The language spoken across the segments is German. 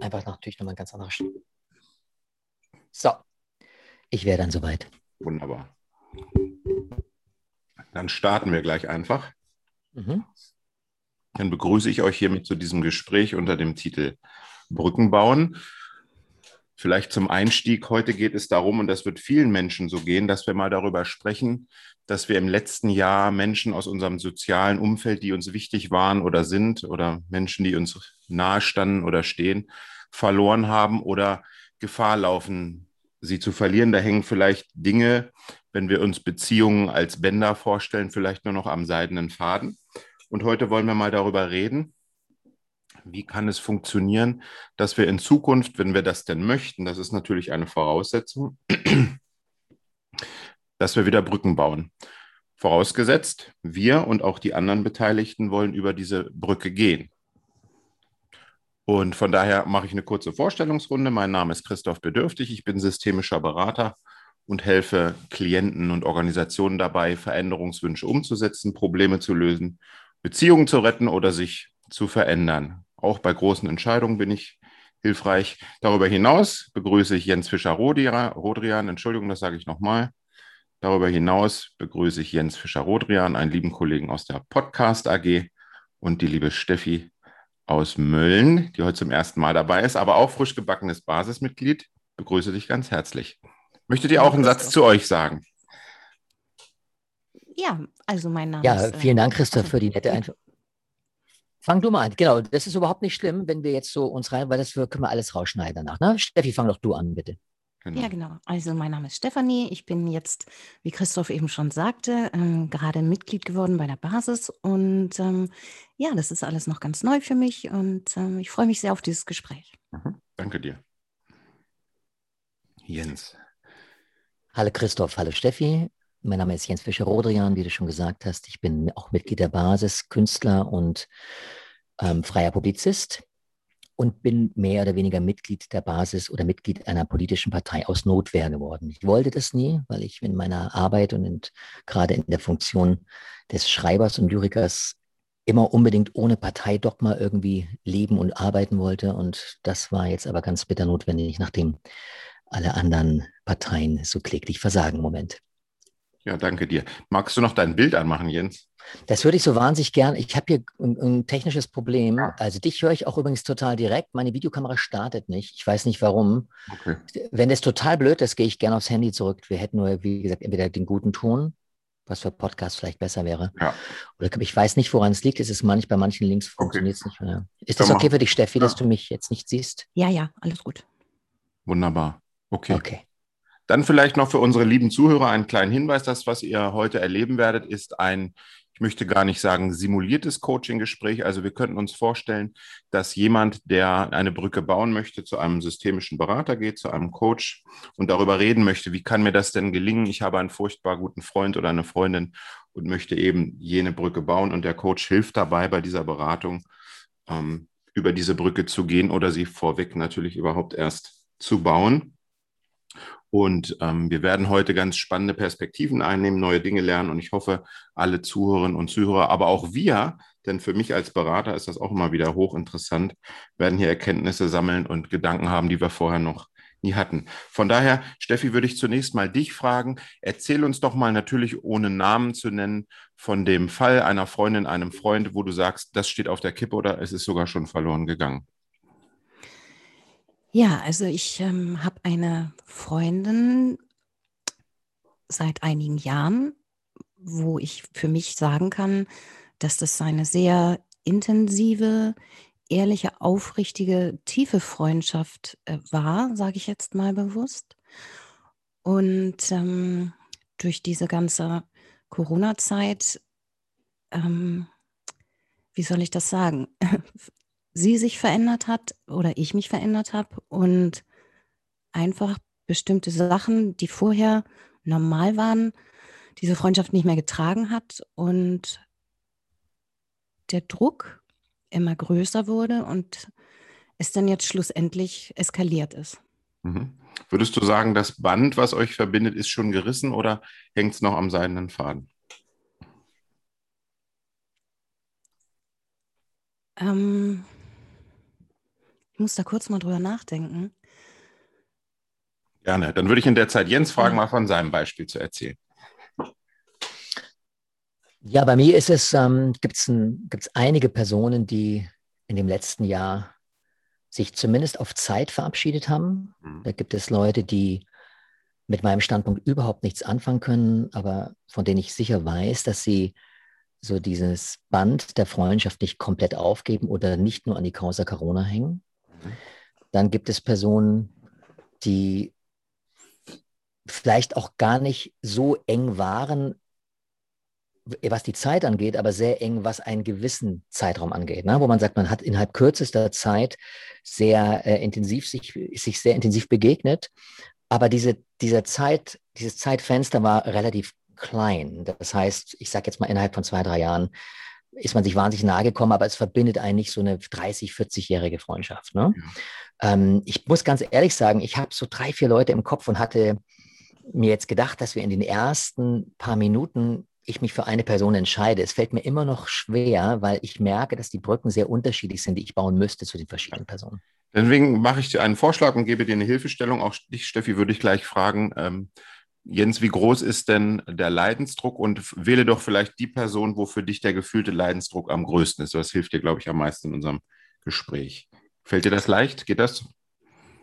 Einfach natürlich nochmal ein ganz anderer Sch So, ich wäre dann soweit. Wunderbar. Dann starten wir gleich einfach. Mhm. Dann begrüße ich euch hiermit zu diesem Gespräch unter dem Titel Brücken bauen. Vielleicht zum Einstieg. Heute geht es darum, und das wird vielen Menschen so gehen, dass wir mal darüber sprechen, dass wir im letzten Jahr Menschen aus unserem sozialen Umfeld, die uns wichtig waren oder sind, oder Menschen, die uns nahestanden oder stehen, verloren haben oder Gefahr laufen, sie zu verlieren. Da hängen vielleicht Dinge, wenn wir uns Beziehungen als Bänder vorstellen, vielleicht nur noch am seidenen Faden. Und heute wollen wir mal darüber reden, wie kann es funktionieren, dass wir in Zukunft, wenn wir das denn möchten, das ist natürlich eine Voraussetzung, dass wir wieder Brücken bauen. Vorausgesetzt, wir und auch die anderen Beteiligten wollen über diese Brücke gehen. Und von daher mache ich eine kurze Vorstellungsrunde. Mein Name ist Christoph Bedürftig. Ich bin systemischer Berater und helfe Klienten und Organisationen dabei, Veränderungswünsche umzusetzen, Probleme zu lösen, Beziehungen zu retten oder sich zu verändern. Auch bei großen Entscheidungen bin ich hilfreich. Darüber hinaus begrüße ich Jens Fischer-Rodrian. Entschuldigung, das sage ich nochmal. Darüber hinaus begrüße ich Jens Fischer-Rodrian, einen lieben Kollegen aus der Podcast AG und die liebe Steffi aus Mölln, die heute zum ersten Mal dabei ist, aber auch frisch gebackenes Basismitglied. Begrüße dich ganz herzlich. Möchtet ihr auch einen Satz zu euch sagen? Ja, also mein Name ja, ist. Ja, vielen Dank, Christoph, für die nette Einführung. Fang du mal an. Genau, das ist überhaupt nicht schlimm, wenn wir jetzt so uns rein, weil das können wir alles rausschneiden danach. Ne? Steffi, fang doch du an, bitte. Genau. Ja, genau. Also mein Name ist Stefanie. Ich bin jetzt, wie Christoph eben schon sagte, ähm, gerade Mitglied geworden bei der Basis. Und ähm, ja, das ist alles noch ganz neu für mich und ähm, ich freue mich sehr auf dieses Gespräch. Mhm. Danke dir. Jens. Hallo Christoph, hallo Steffi. Mein Name ist Jens Fischer-Rodrian, wie du schon gesagt hast. Ich bin auch Mitglied der Basis, Künstler und ähm, freier Publizist und bin mehr oder weniger Mitglied der Basis oder Mitglied einer politischen Partei aus Notwehr geworden. Ich wollte das nie, weil ich in meiner Arbeit und in, gerade in der Funktion des Schreibers und Lyrikers immer unbedingt ohne Parteidogma irgendwie leben und arbeiten wollte. Und das war jetzt aber ganz bitter notwendig, nachdem alle anderen Parteien so kläglich versagen im Moment. Ja, danke dir. Magst du noch dein Bild anmachen, Jens? Das würde ich so wahnsinnig gern. Ich habe hier ein, ein, technisches Problem. Also dich höre ich auch übrigens total direkt. Meine Videokamera startet nicht. Ich weiß nicht warum. Okay. Wenn das total blöd ist, gehe ich gerne aufs Handy zurück. Wir hätten nur, wie gesagt, entweder den guten Ton, was für Podcast vielleicht besser wäre. Ja. Oder ich weiß nicht, woran es liegt. Es ist manchmal bei manchen Links funktioniert es okay. nicht mehr. Ist das okay für dich, Steffi, ja. dass du mich jetzt nicht siehst? Ja, ja, alles gut. Wunderbar. Okay. Okay. Dann vielleicht noch für unsere lieben Zuhörer einen kleinen Hinweis. Das, was ihr heute erleben werdet, ist ein, ich möchte gar nicht sagen simuliertes Coaching-Gespräch. Also wir könnten uns vorstellen, dass jemand, der eine Brücke bauen möchte, zu einem systemischen Berater geht, zu einem Coach und darüber reden möchte, wie kann mir das denn gelingen? Ich habe einen furchtbar guten Freund oder eine Freundin und möchte eben jene Brücke bauen und der Coach hilft dabei bei dieser Beratung, ähm, über diese Brücke zu gehen oder sie vorweg natürlich überhaupt erst zu bauen. Und ähm, wir werden heute ganz spannende Perspektiven einnehmen, neue Dinge lernen. Und ich hoffe, alle Zuhörerinnen und Zuhörer, aber auch wir, denn für mich als Berater ist das auch immer wieder hochinteressant, werden hier Erkenntnisse sammeln und Gedanken haben, die wir vorher noch nie hatten. Von daher, Steffi, würde ich zunächst mal dich fragen. Erzähl uns doch mal natürlich ohne Namen zu nennen von dem Fall einer Freundin, einem Freund, wo du sagst, das steht auf der Kippe oder es ist sogar schon verloren gegangen. Ja, also ich ähm, habe eine Freundin seit einigen Jahren, wo ich für mich sagen kann, dass das eine sehr intensive, ehrliche, aufrichtige, tiefe Freundschaft äh, war, sage ich jetzt mal bewusst. Und ähm, durch diese ganze Corona-Zeit, ähm, wie soll ich das sagen, sie sich verändert hat oder ich mich verändert habe und einfach bestimmte Sachen, die vorher normal waren, diese Freundschaft nicht mehr getragen hat und der Druck immer größer wurde und es dann jetzt schlussendlich eskaliert ist. Mhm. Würdest du sagen, das Band, was euch verbindet, ist schon gerissen oder hängt es noch am seidenen Faden? Ähm, muss da kurz mal drüber nachdenken. Gerne. Dann würde ich in der Zeit Jens fragen, ja. mal von seinem Beispiel zu erzählen. Ja, bei mir ist es, ähm, gibt es einige Personen, die in dem letzten Jahr sich zumindest auf Zeit verabschiedet haben. Mhm. Da gibt es Leute, die mit meinem Standpunkt überhaupt nichts anfangen können, aber von denen ich sicher weiß, dass sie so dieses Band der Freundschaft nicht komplett aufgeben oder nicht nur an die Causa Corona hängen. Dann gibt es Personen, die vielleicht auch gar nicht so eng waren, was die Zeit angeht, aber sehr eng, was einen gewissen Zeitraum angeht, ne? wo man sagt, man hat innerhalb kürzester Zeit sehr äh, intensiv sich, sich sehr intensiv begegnet, aber diese, diese Zeit, dieses Zeitfenster war relativ klein. Das heißt, ich sage jetzt mal innerhalb von zwei, drei Jahren ist man sich wahnsinnig nahe gekommen, aber es verbindet einen nicht so eine 30, 40-jährige Freundschaft. Ne? Ja. Ähm, ich muss ganz ehrlich sagen, ich habe so drei, vier Leute im Kopf und hatte mir jetzt gedacht, dass wir in den ersten paar Minuten ich mich für eine Person entscheide. Es fällt mir immer noch schwer, weil ich merke, dass die Brücken sehr unterschiedlich sind, die ich bauen müsste zu den verschiedenen Personen. Deswegen mache ich dir einen Vorschlag und gebe dir eine Hilfestellung. Auch dich, Steffi, würde ich gleich fragen. Ähm, Jens, wie groß ist denn der Leidensdruck und wähle doch vielleicht die Person, wo für dich der gefühlte Leidensdruck am größten ist. Das hilft dir, glaube ich, am meisten in unserem Gespräch. Fällt dir das leicht? Geht das?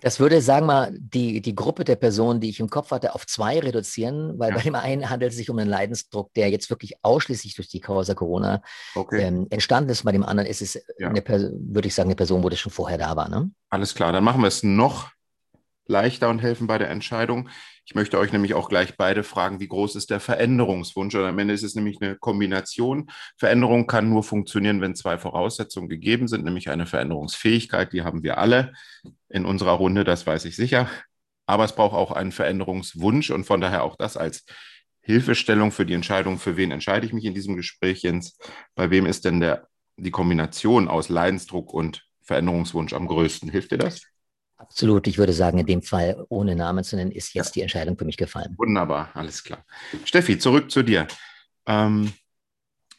Das würde, sagen wir mal, die, die Gruppe der Personen, die ich im Kopf hatte, auf zwei reduzieren, weil ja. bei dem einen handelt es sich um einen Leidensdruck, der jetzt wirklich ausschließlich durch die Causa Corona okay. ähm, entstanden ist. Bei dem anderen ist es, ja. eine, würde ich sagen, eine Person, wo das schon vorher da war. Ne? Alles klar, dann machen wir es noch leichter und helfen bei der Entscheidung. Ich möchte euch nämlich auch gleich beide fragen, wie groß ist der Veränderungswunsch? Und am Ende ist es nämlich eine Kombination. Veränderung kann nur funktionieren, wenn zwei Voraussetzungen gegeben sind, nämlich eine Veränderungsfähigkeit, die haben wir alle in unserer Runde, das weiß ich sicher. Aber es braucht auch einen Veränderungswunsch und von daher auch das als Hilfestellung für die Entscheidung, für wen entscheide ich mich in diesem Gespräch, Jens. Bei wem ist denn der, die Kombination aus Leidensdruck und Veränderungswunsch am größten? Hilft dir das? Absolut. Ich würde sagen, in dem Fall, ohne Namen zu nennen, ist jetzt ja. die Entscheidung für mich gefallen. Wunderbar, alles klar. Steffi, zurück zu dir. Ähm,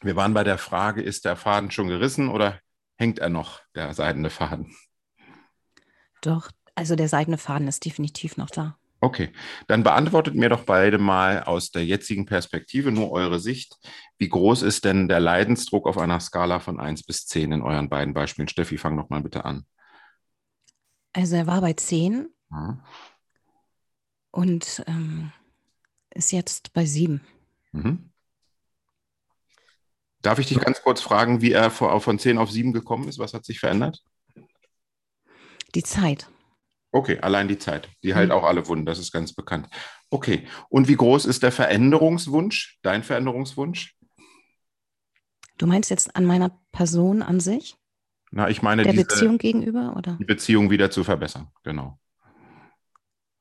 wir waren bei der Frage, ist der Faden schon gerissen oder hängt er noch, der seidene Faden? Doch, also der seidene Faden ist definitiv noch da. Okay, dann beantwortet mir doch beide mal aus der jetzigen Perspektive nur eure Sicht. Wie groß ist denn der Leidensdruck auf einer Skala von 1 bis 10 in euren beiden Beispielen? Steffi, fang doch mal bitte an. Also er war bei 10 mhm. und ähm, ist jetzt bei 7. Mhm. Darf ich dich ganz kurz fragen, wie er von 10 auf 7 gekommen ist? Was hat sich verändert? Die Zeit. Okay, allein die Zeit. Die heilt mhm. auch alle Wunden, das ist ganz bekannt. Okay, und wie groß ist der Veränderungswunsch, dein Veränderungswunsch? Du meinst jetzt an meiner Person an sich? Na, ich meine, der diese, Beziehung gegenüber, oder? Die Beziehung wieder zu verbessern, genau.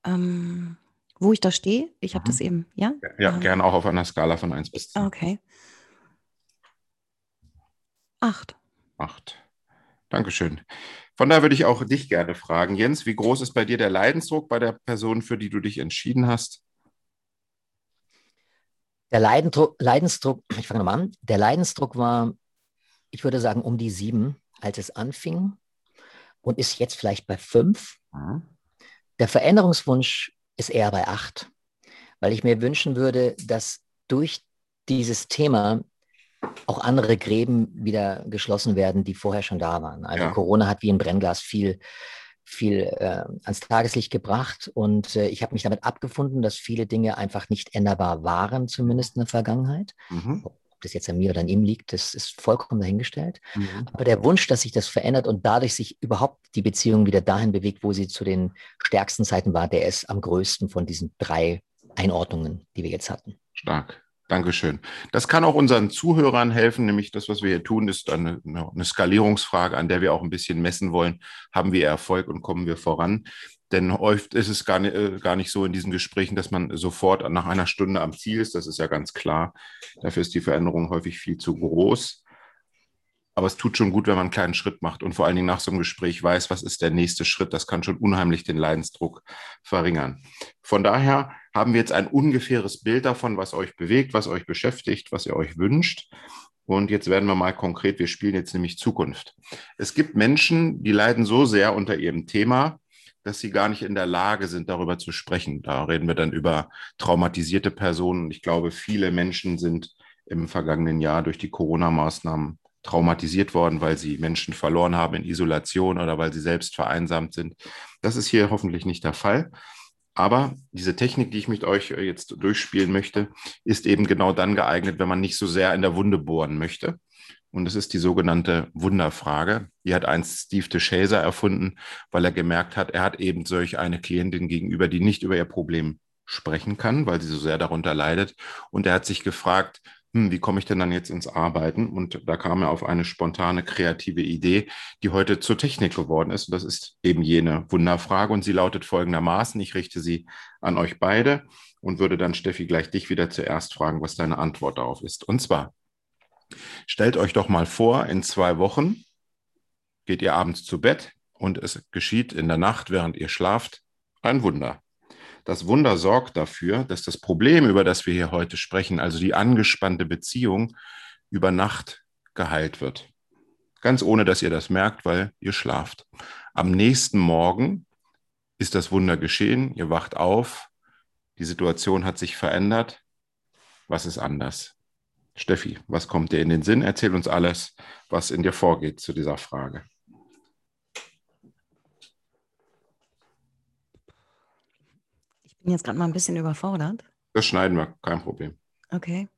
Ähm, wo ich da stehe, ich habe mhm. das eben, ja? Ja, ähm, gerne auch auf einer Skala von 1 bis 10. Okay. Acht. Acht. Dankeschön. Von daher würde ich auch dich gerne fragen, Jens, wie groß ist bei dir der Leidensdruck bei der Person, für die du dich entschieden hast? Der Leidensdruck, Leidensdruck ich fange nochmal an, der Leidensdruck war, ich würde sagen, um die sieben als es anfing und ist jetzt vielleicht bei fünf. Mhm. Der Veränderungswunsch ist eher bei acht, weil ich mir wünschen würde, dass durch dieses Thema auch andere Gräben wieder geschlossen werden, die vorher schon da waren. Also ja. Corona hat wie ein Brennglas viel, viel äh, ans Tageslicht gebracht und äh, ich habe mich damit abgefunden, dass viele Dinge einfach nicht änderbar waren, zumindest in der Vergangenheit. Mhm das jetzt an mir oder an ihm liegt, das ist vollkommen dahingestellt. Mhm. Aber der Wunsch, dass sich das verändert und dadurch sich überhaupt die Beziehung wieder dahin bewegt, wo sie zu den stärksten Zeiten war, der ist am größten von diesen drei Einordnungen, die wir jetzt hatten. Stark. Dankeschön. Das kann auch unseren Zuhörern helfen, nämlich das, was wir hier tun, ist eine, eine, Skalierungsfrage, an der wir auch ein bisschen messen wollen. Haben wir Erfolg und kommen wir voran? Denn oft ist es gar nicht, äh, gar nicht so in diesen Gesprächen, dass man sofort nach einer Stunde am Ziel ist. Das ist ja ganz klar. Dafür ist die Veränderung häufig viel zu groß. Aber es tut schon gut, wenn man einen kleinen Schritt macht und vor allen Dingen nach so einem Gespräch weiß, was ist der nächste Schritt. Das kann schon unheimlich den Leidensdruck verringern. Von daher haben wir jetzt ein ungefähres Bild davon, was euch bewegt, was euch beschäftigt, was ihr euch wünscht. Und jetzt werden wir mal konkret, wir spielen jetzt nämlich Zukunft. Es gibt Menschen, die leiden so sehr unter ihrem Thema, dass sie gar nicht in der Lage sind, darüber zu sprechen. Da reden wir dann über traumatisierte Personen. Ich glaube, viele Menschen sind im vergangenen Jahr durch die Corona-Maßnahmen traumatisiert worden, weil sie Menschen verloren haben in Isolation oder weil sie selbst vereinsamt sind. Das ist hier hoffentlich nicht der Fall. Aber diese Technik, die ich mit euch jetzt durchspielen möchte, ist eben genau dann geeignet, wenn man nicht so sehr in der Wunde bohren möchte. Und das ist die sogenannte Wunderfrage. Die hat einst Steve DeShazer erfunden, weil er gemerkt hat, er hat eben solch eine Klientin gegenüber, die nicht über ihr Problem sprechen kann, weil sie so sehr darunter leidet. Und er hat sich gefragt, hm, wie komme ich denn dann jetzt ins Arbeiten? Und da kam er auf eine spontane, kreative Idee, die heute zur Technik geworden ist. Und das ist eben jene Wunderfrage. Und sie lautet folgendermaßen, ich richte sie an euch beide und würde dann, Steffi, gleich dich wieder zuerst fragen, was deine Antwort darauf ist. Und zwar, stellt euch doch mal vor, in zwei Wochen geht ihr abends zu Bett und es geschieht in der Nacht, während ihr schlaft, ein Wunder. Das Wunder sorgt dafür, dass das Problem, über das wir hier heute sprechen, also die angespannte Beziehung, über Nacht geheilt wird. Ganz ohne, dass ihr das merkt, weil ihr schlaft. Am nächsten Morgen ist das Wunder geschehen, ihr wacht auf, die Situation hat sich verändert. Was ist anders? Steffi, was kommt dir in den Sinn? Erzähl uns alles, was in dir vorgeht zu dieser Frage. bin jetzt gerade mal ein bisschen überfordert. Das schneiden wir, kein Problem. Okay.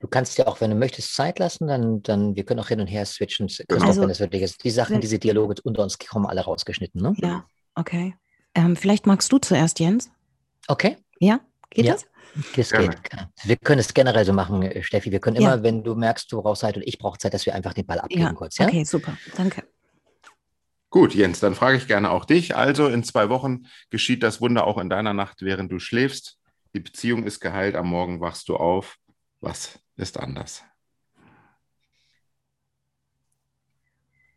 Du kannst ja auch, wenn du möchtest, Zeit lassen, dann, dann wir können auch hin und her switchen. Genau. Also, wenn es wirklich ist. Die Sachen, diese Dialoge unter uns kommen alle rausgeschnitten, ne? Ja, okay. Ähm, vielleicht magst du zuerst, Jens. Okay. Ja, geht ja. das? Das geht. Wir können es generell so machen, äh, Steffi. Wir können immer, ja. wenn du merkst, du brauchst Zeit und ich brauche Zeit, dass wir einfach den Ball abgeben ja. kurz. Ja? Okay, super. Danke. Gut, Jens, dann frage ich gerne auch dich. Also in zwei Wochen geschieht das Wunder auch in deiner Nacht, während du schläfst. Die Beziehung ist geheilt, am Morgen wachst du auf. Was ist anders?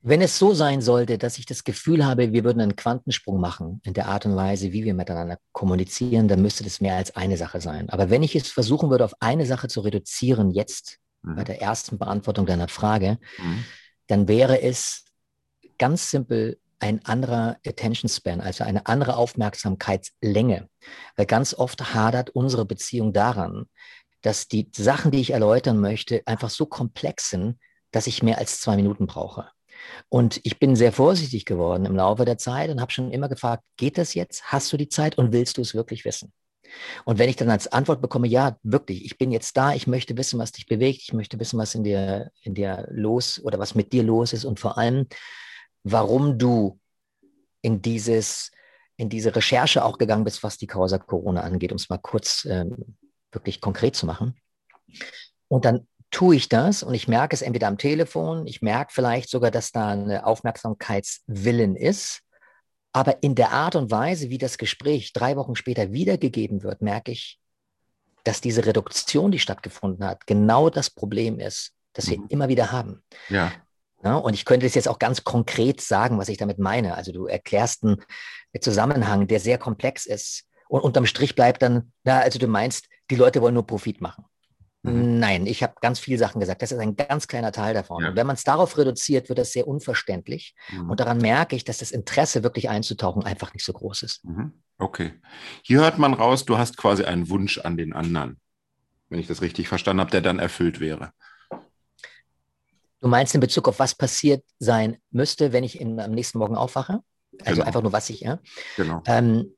Wenn es so sein sollte, dass ich das Gefühl habe, wir würden einen Quantensprung machen in der Art und Weise, wie wir miteinander kommunizieren, dann müsste das mehr als eine Sache sein. Aber wenn ich es versuchen würde, auf eine Sache zu reduzieren, jetzt mhm. bei der ersten Beantwortung deiner Frage, mhm. dann wäre es ganz simpel ein anderer Attention Span, also eine andere Aufmerksamkeitslänge. Weil ganz oft hadert unsere Beziehung daran, dass die Sachen, die ich erläutern möchte, einfach so komplex sind, dass ich mehr als zwei Minuten brauche. Und ich bin sehr vorsichtig geworden im Laufe der Zeit und habe schon immer gefragt, geht das jetzt? Hast du die Zeit und willst du es wirklich wissen? Und wenn ich dann als Antwort bekomme, ja, wirklich, ich bin jetzt da, ich möchte wissen, was dich bewegt, ich möchte wissen, was in dir, in dir los oder was mit dir los ist und vor allem, warum du in dieses in diese Recherche auch gegangen bist, was die Causa Corona angeht, um es mal kurz ähm, wirklich konkret zu machen. Und dann tue ich das und ich merke es entweder am Telefon, ich merke vielleicht sogar, dass da eine Aufmerksamkeitswillen ist, aber in der Art und Weise, wie das Gespräch drei Wochen später wiedergegeben wird, merke ich, dass diese Reduktion, die stattgefunden hat, genau das Problem ist, das wir mhm. immer wieder haben. Ja. Ja, und ich könnte es jetzt auch ganz konkret sagen, was ich damit meine. Also du erklärst einen Zusammenhang, der sehr komplex ist. Und unterm Strich bleibt dann, na, also du meinst, die Leute wollen nur Profit machen. Mhm. Nein, ich habe ganz viele Sachen gesagt. Das ist ein ganz kleiner Teil davon. Ja. Und wenn man es darauf reduziert, wird das sehr unverständlich. Mhm. Und daran merke ich, dass das Interesse, wirklich einzutauchen, einfach nicht so groß ist. Mhm. Okay. Hier hört man raus, du hast quasi einen Wunsch an den anderen, wenn ich das richtig verstanden habe, der dann erfüllt wäre. Du meinst in Bezug auf was passiert sein müsste, wenn ich in, am nächsten Morgen aufwache? Also genau. einfach nur, was ich, ja. Genau. Ähm,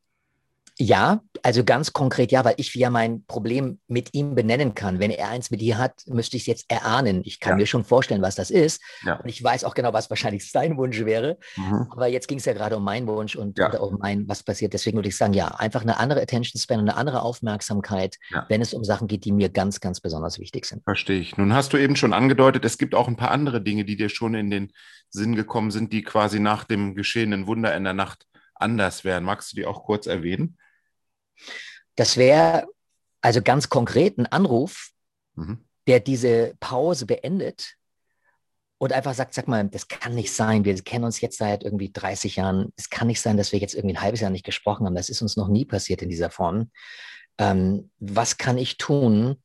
ja, also ganz konkret ja, weil ich ja mein Problem mit ihm benennen kann. Wenn er eins mit dir hat, müsste ich es jetzt erahnen. Ich kann ja. mir schon vorstellen, was das ist. Ja. Und ich weiß auch genau, was wahrscheinlich sein Wunsch wäre. Mhm. Aber jetzt ging es ja gerade um meinen Wunsch und ja. um mein, was passiert. Deswegen würde ich sagen, ja, einfach eine andere Attention Span und eine andere Aufmerksamkeit, wenn es um Sachen geht, die mir ganz, ganz besonders wichtig sind. Verstehe ich. Nun hast du eben schon angedeutet, es gibt auch ein paar andere Dinge, die dir schon in den Sinn gekommen sind, die quasi nach dem geschehenen Wunder in der Nacht anders wären. Magst du die auch kurz erwähnen? Das wäre also ganz konkret ein Anruf, mhm. der diese Pause beendet und einfach sagt, sag mal, das kann nicht sein, wir kennen uns jetzt seit irgendwie 30 Jahren, es kann nicht sein, dass wir jetzt irgendwie ein halbes Jahr nicht gesprochen haben, das ist uns noch nie passiert in dieser Form. Ähm, was kann ich tun,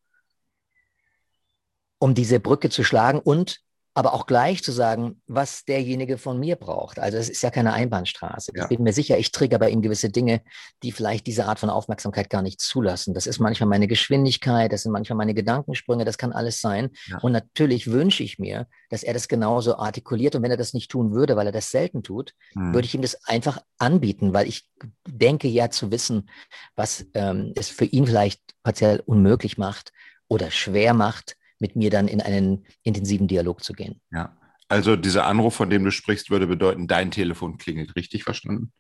um diese Brücke zu schlagen und aber auch gleich zu sagen, was derjenige von mir braucht. Also es ist ja keine Einbahnstraße. Ja. Ich bin mir sicher, ich trigger bei ihm gewisse Dinge, die vielleicht diese Art von Aufmerksamkeit gar nicht zulassen. Das ist manchmal meine Geschwindigkeit, das sind manchmal meine Gedankensprünge, das kann alles sein. Ja. Und natürlich wünsche ich mir, dass er das genauso artikuliert. Und wenn er das nicht tun würde, weil er das selten tut, hm. würde ich ihm das einfach anbieten, weil ich denke ja zu wissen, was ähm, es für ihn vielleicht partiell unmöglich macht oder schwer macht, mit mir dann in einen intensiven Dialog zu gehen. Ja, also dieser Anruf, von dem du sprichst, würde bedeuten, dein Telefon klingelt. Richtig verstanden?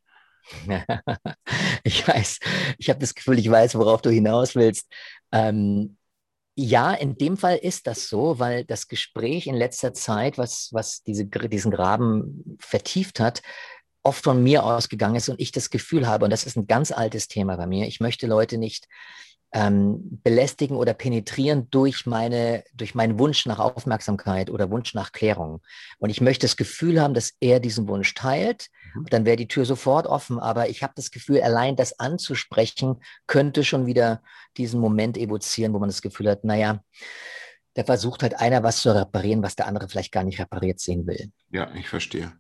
ich weiß, ich habe das Gefühl, ich weiß, worauf du hinaus willst. Ähm, ja, in dem Fall ist das so, weil das Gespräch in letzter Zeit, was, was diese, diesen Graben vertieft hat, oft von mir ausgegangen ist und ich das Gefühl habe, und das ist ein ganz altes Thema bei mir, ich möchte Leute nicht ähm, belästigen oder penetrieren durch meine, durch meinen Wunsch nach Aufmerksamkeit oder Wunsch nach Klärung. Und ich möchte das Gefühl haben, dass er diesen Wunsch teilt. Mhm. Dann wäre die Tür sofort offen. Aber ich habe das Gefühl, allein das anzusprechen, könnte schon wieder diesen Moment evozieren, wo man das Gefühl hat, naja, da versucht halt einer was zu reparieren, was der andere vielleicht gar nicht repariert sehen will. Ja, ich verstehe.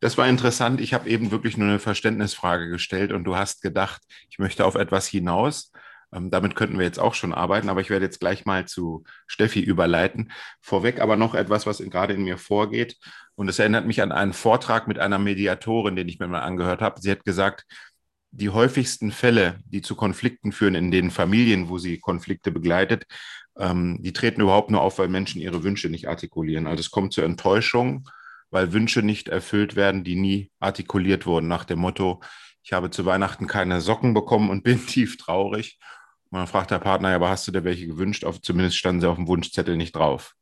Das war interessant. Ich habe eben wirklich nur eine Verständnisfrage gestellt und du hast gedacht, ich möchte auf etwas hinaus. Ähm, damit könnten wir jetzt auch schon arbeiten, aber ich werde jetzt gleich mal zu Steffi überleiten. Vorweg aber noch etwas, was gerade in mir vorgeht. Und es erinnert mich an einen Vortrag mit einer Mediatorin, den ich mir mal angehört habe. Sie hat gesagt, die häufigsten Fälle, die zu Konflikten führen in den Familien, wo sie Konflikte begleitet, ähm, die treten überhaupt nur auf, weil Menschen ihre Wünsche nicht artikulieren. Also es kommt zur Enttäuschung, weil Wünsche nicht erfüllt werden, die nie artikuliert wurden, nach dem Motto, ich habe zu Weihnachten keine Socken bekommen und bin tief traurig. Und dann fragt der Partner, aber hast du dir welche gewünscht? Auf, zumindest standen sie auf dem Wunschzettel nicht drauf.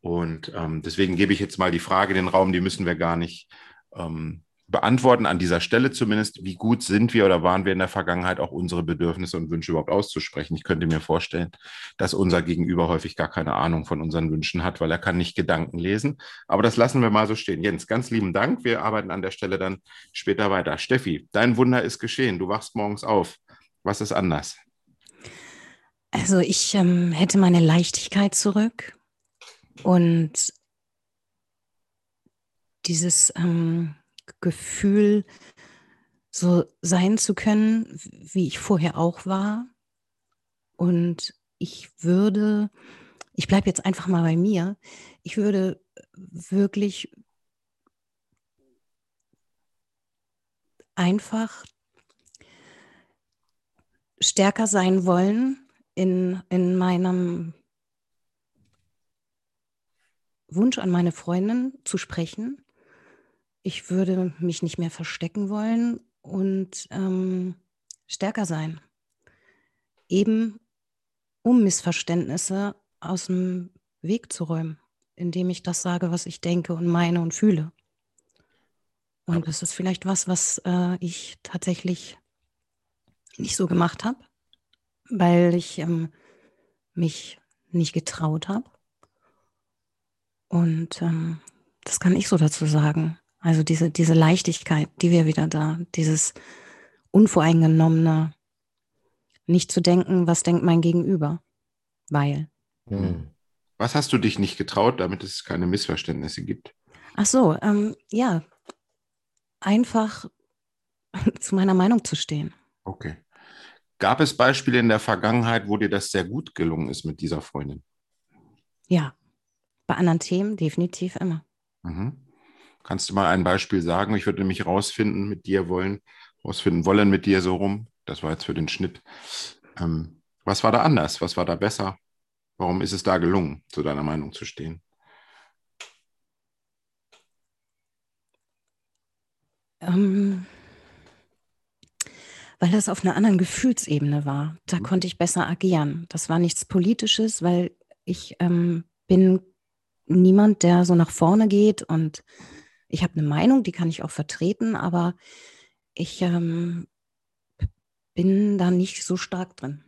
Und ähm, deswegen gebe ich jetzt mal die Frage in den Raum, die müssen wir gar nicht ähm, beantworten, an dieser Stelle zumindest. Wie gut sind wir oder waren wir in der Vergangenheit auch unsere Bedürfnisse und Wünsche überhaupt auszusprechen? Ich könnte mir vorstellen, dass unser Gegenüber häufig gar keine Ahnung von unseren Wünschen hat, weil er kann nicht Gedanken lesen. Aber das lassen wir mal so stehen. Jens, ganz lieben Dank. Wir arbeiten an der Stelle dann später weiter. Steffi, dein Wunder ist geschehen. Du wachst morgens auf. Was ist anders? Also ich ähm, hätte meine Leichtigkeit zurück und dieses ähm, Gefühl, so sein zu können, wie ich vorher auch war. Und ich würde, ich bleibe jetzt einfach mal bei mir, ich würde wirklich einfach stärker sein wollen in, in meinem Wunsch an meine Freundin zu sprechen. Ich würde mich nicht mehr verstecken wollen und ähm, stärker sein. Eben um Missverständnisse aus dem Weg zu räumen, indem ich das sage, was ich denke und meine und fühle. Und das ist vielleicht was, was äh, ich tatsächlich nicht so gemacht habe weil ich ähm, mich nicht getraut habe. Und ähm, das kann ich so dazu sagen. Also diese, diese Leichtigkeit, die wir wieder da, dieses unvoreingenommene, nicht zu denken, was denkt mein Gegenüber, weil. Hm. Was hast du dich nicht getraut, damit es keine Missverständnisse gibt? Ach so, ähm, ja, einfach zu meiner Meinung zu stehen. Okay. Gab es Beispiele in der Vergangenheit, wo dir das sehr gut gelungen ist mit dieser Freundin? Ja, bei anderen Themen definitiv immer. Mhm. Kannst du mal ein Beispiel sagen? Ich würde nämlich rausfinden mit dir wollen, rausfinden wollen mit dir so rum. Das war jetzt für den Schnitt. Ähm, was war da anders? Was war da besser? Warum ist es da gelungen, zu deiner Meinung zu stehen? Ähm, weil das auf einer anderen Gefühlsebene war. Da mhm. konnte ich besser agieren. Das war nichts Politisches, weil ich ähm, bin niemand, der so nach vorne geht und ich habe eine Meinung, die kann ich auch vertreten, aber ich ähm, bin da nicht so stark drin.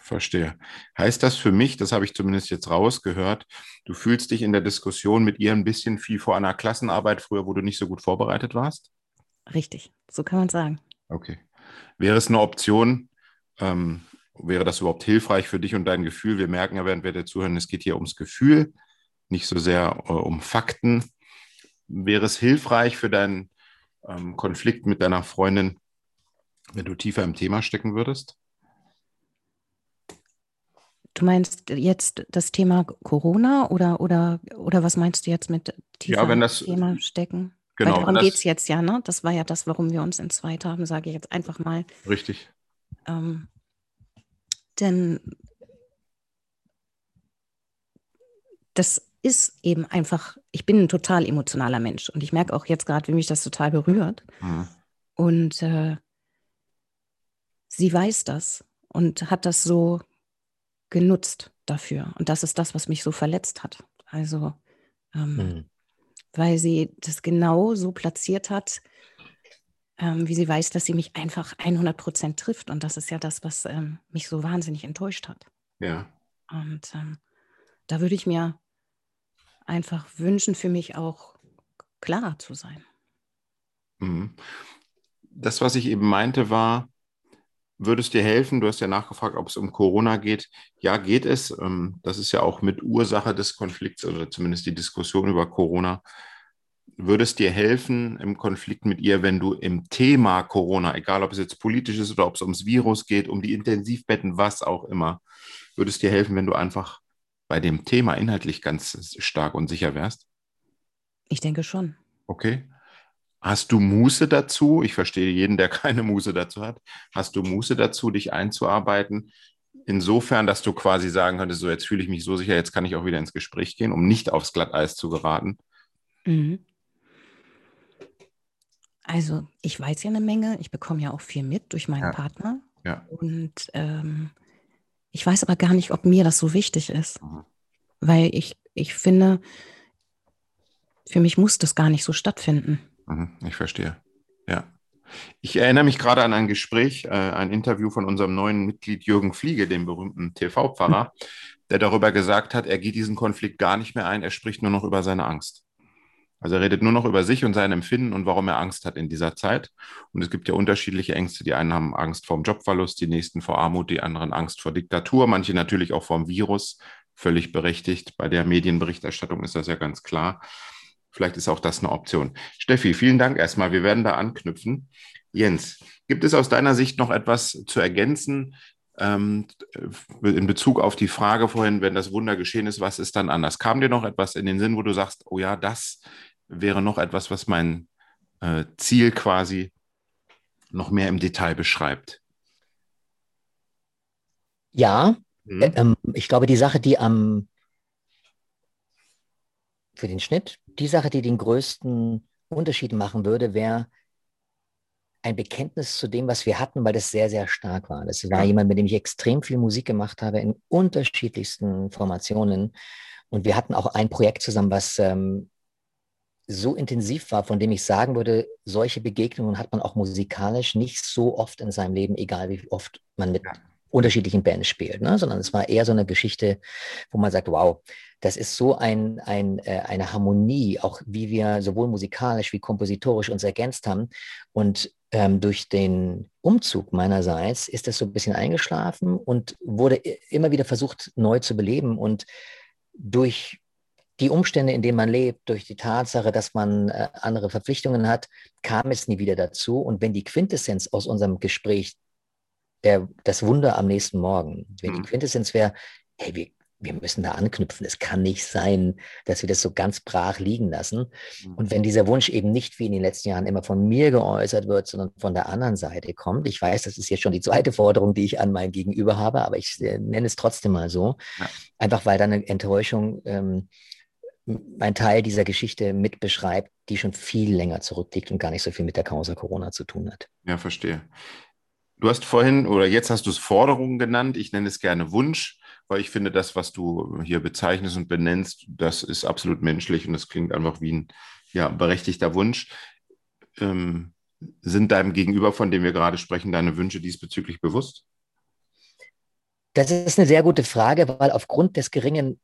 Verstehe. Heißt das für mich, das habe ich zumindest jetzt rausgehört, du fühlst dich in der Diskussion mit ihr ein bisschen wie vor einer Klassenarbeit früher, wo du nicht so gut vorbereitet warst? Richtig, so kann man sagen. Okay wäre es eine Option, ähm, wäre das überhaupt hilfreich für dich und dein Gefühl? Wir merken ja, während wir dir zuhören, es geht hier ums Gefühl, nicht so sehr äh, um Fakten. Wäre es hilfreich für deinen ähm, Konflikt mit deiner Freundin, wenn du tiefer im Thema stecken würdest? Du meinst jetzt das Thema Corona oder, oder, oder was meinst du jetzt mit tiefer ja, wenn das, Thema stecken? Genau. Weil darum geht es jetzt ja, ne? Das war ja das, warum wir uns entzweit haben, sage ich jetzt einfach mal. Richtig. Ähm, denn das ist eben einfach, ich bin ein total emotionaler Mensch und ich merke auch jetzt gerade, wie mich das total berührt. Mhm. Und äh, sie weiß das und hat das so genutzt dafür. Und das ist das, was mich so verletzt hat. Also, ähm, mhm. Weil sie das genau so platziert hat, ähm, wie sie weiß, dass sie mich einfach 100 Prozent trifft. Und das ist ja das, was ähm, mich so wahnsinnig enttäuscht hat. Ja. Und ähm, da würde ich mir einfach wünschen, für mich auch klarer zu sein. Mhm. Das, was ich eben meinte, war, würde es dir helfen? Du hast ja nachgefragt, ob es um Corona geht. Ja, geht es. Ähm, das ist ja auch mit Ursache des Konflikts oder zumindest die Diskussion über Corona. Würde es dir helfen im Konflikt mit ihr, wenn du im Thema Corona, egal ob es jetzt politisch ist oder ob es ums Virus geht, um die Intensivbetten, was auch immer, würde es dir helfen, wenn du einfach bei dem Thema inhaltlich ganz stark und sicher wärst? Ich denke schon. Okay. Hast du Muße dazu? Ich verstehe jeden, der keine Muße dazu hat. Hast du Muße dazu, dich einzuarbeiten? Insofern, dass du quasi sagen könntest, so jetzt fühle ich mich so sicher, jetzt kann ich auch wieder ins Gespräch gehen, um nicht aufs Glatteis zu geraten. Mhm. Also ich weiß ja eine Menge, ich bekomme ja auch viel mit durch meinen ja. Partner. Ja. Und ähm, ich weiß aber gar nicht, ob mir das so wichtig ist. Mhm. Weil ich, ich finde, für mich muss das gar nicht so stattfinden. Mhm, ich verstehe. Ja. Ich erinnere mich gerade an ein Gespräch, äh, ein Interview von unserem neuen Mitglied Jürgen Fliege, dem berühmten TV-Pfarrer, der darüber gesagt hat, er geht diesen Konflikt gar nicht mehr ein, er spricht nur noch über seine Angst. Also er redet nur noch über sich und sein Empfinden und warum er Angst hat in dieser Zeit. Und es gibt ja unterschiedliche Ängste. Die einen haben Angst vor dem Jobverlust, die nächsten vor Armut, die anderen Angst vor Diktatur, manche natürlich auch vor dem Virus. Völlig berechtigt. Bei der Medienberichterstattung ist das ja ganz klar. Vielleicht ist auch das eine Option. Steffi, vielen Dank erstmal. Wir werden da anknüpfen. Jens, gibt es aus deiner Sicht noch etwas zu ergänzen ähm, in Bezug auf die Frage vorhin, wenn das Wunder geschehen ist, was ist dann anders? Kam dir noch etwas in den Sinn, wo du sagst, oh ja, das wäre noch etwas, was mein äh, Ziel quasi noch mehr im Detail beschreibt? Ja, mhm. äh, ähm, ich glaube, die Sache, die am für den Schnitt. Die Sache, die den größten Unterschied machen würde, wäre ein Bekenntnis zu dem, was wir hatten, weil das sehr, sehr stark war. Das war jemand, mit dem ich extrem viel Musik gemacht habe in unterschiedlichsten Formationen. Und wir hatten auch ein Projekt zusammen, was ähm, so intensiv war, von dem ich sagen würde, solche Begegnungen hat man auch musikalisch nicht so oft in seinem Leben, egal wie oft man mit unterschiedlichen Bands spielt, ne? sondern es war eher so eine Geschichte, wo man sagt, wow, das ist so ein, ein, äh, eine Harmonie, auch wie wir sowohl musikalisch wie kompositorisch uns ergänzt haben. Und ähm, durch den Umzug meinerseits ist das so ein bisschen eingeschlafen und wurde immer wieder versucht, neu zu beleben. Und durch die Umstände, in denen man lebt, durch die Tatsache, dass man äh, andere Verpflichtungen hat, kam es nie wieder dazu. Und wenn die Quintessenz aus unserem Gespräch der, das Wunder am nächsten Morgen. Wenn mhm. die Quintessenz wäre, hey, wir, wir müssen da anknüpfen. Es kann nicht sein, dass wir das so ganz brach liegen lassen. Mhm. Und wenn dieser Wunsch eben nicht wie in den letzten Jahren immer von mir geäußert wird, sondern von der anderen Seite kommt, ich weiß, das ist jetzt schon die zweite Forderung, die ich an mein Gegenüber habe, aber ich äh, nenne es trotzdem mal so, ja. einfach weil da eine Enttäuschung ähm, ein Teil dieser Geschichte mit beschreibt, die schon viel länger zurückliegt und gar nicht so viel mit der Causa Corona zu tun hat. Ja, verstehe. Du hast vorhin oder jetzt hast du es Forderungen genannt. Ich nenne es gerne Wunsch, weil ich finde, das, was du hier bezeichnest und benennst, das ist absolut menschlich und das klingt einfach wie ein ja, berechtigter Wunsch. Ähm, sind deinem Gegenüber, von dem wir gerade sprechen, deine Wünsche diesbezüglich bewusst? Das ist eine sehr gute Frage, weil aufgrund des geringen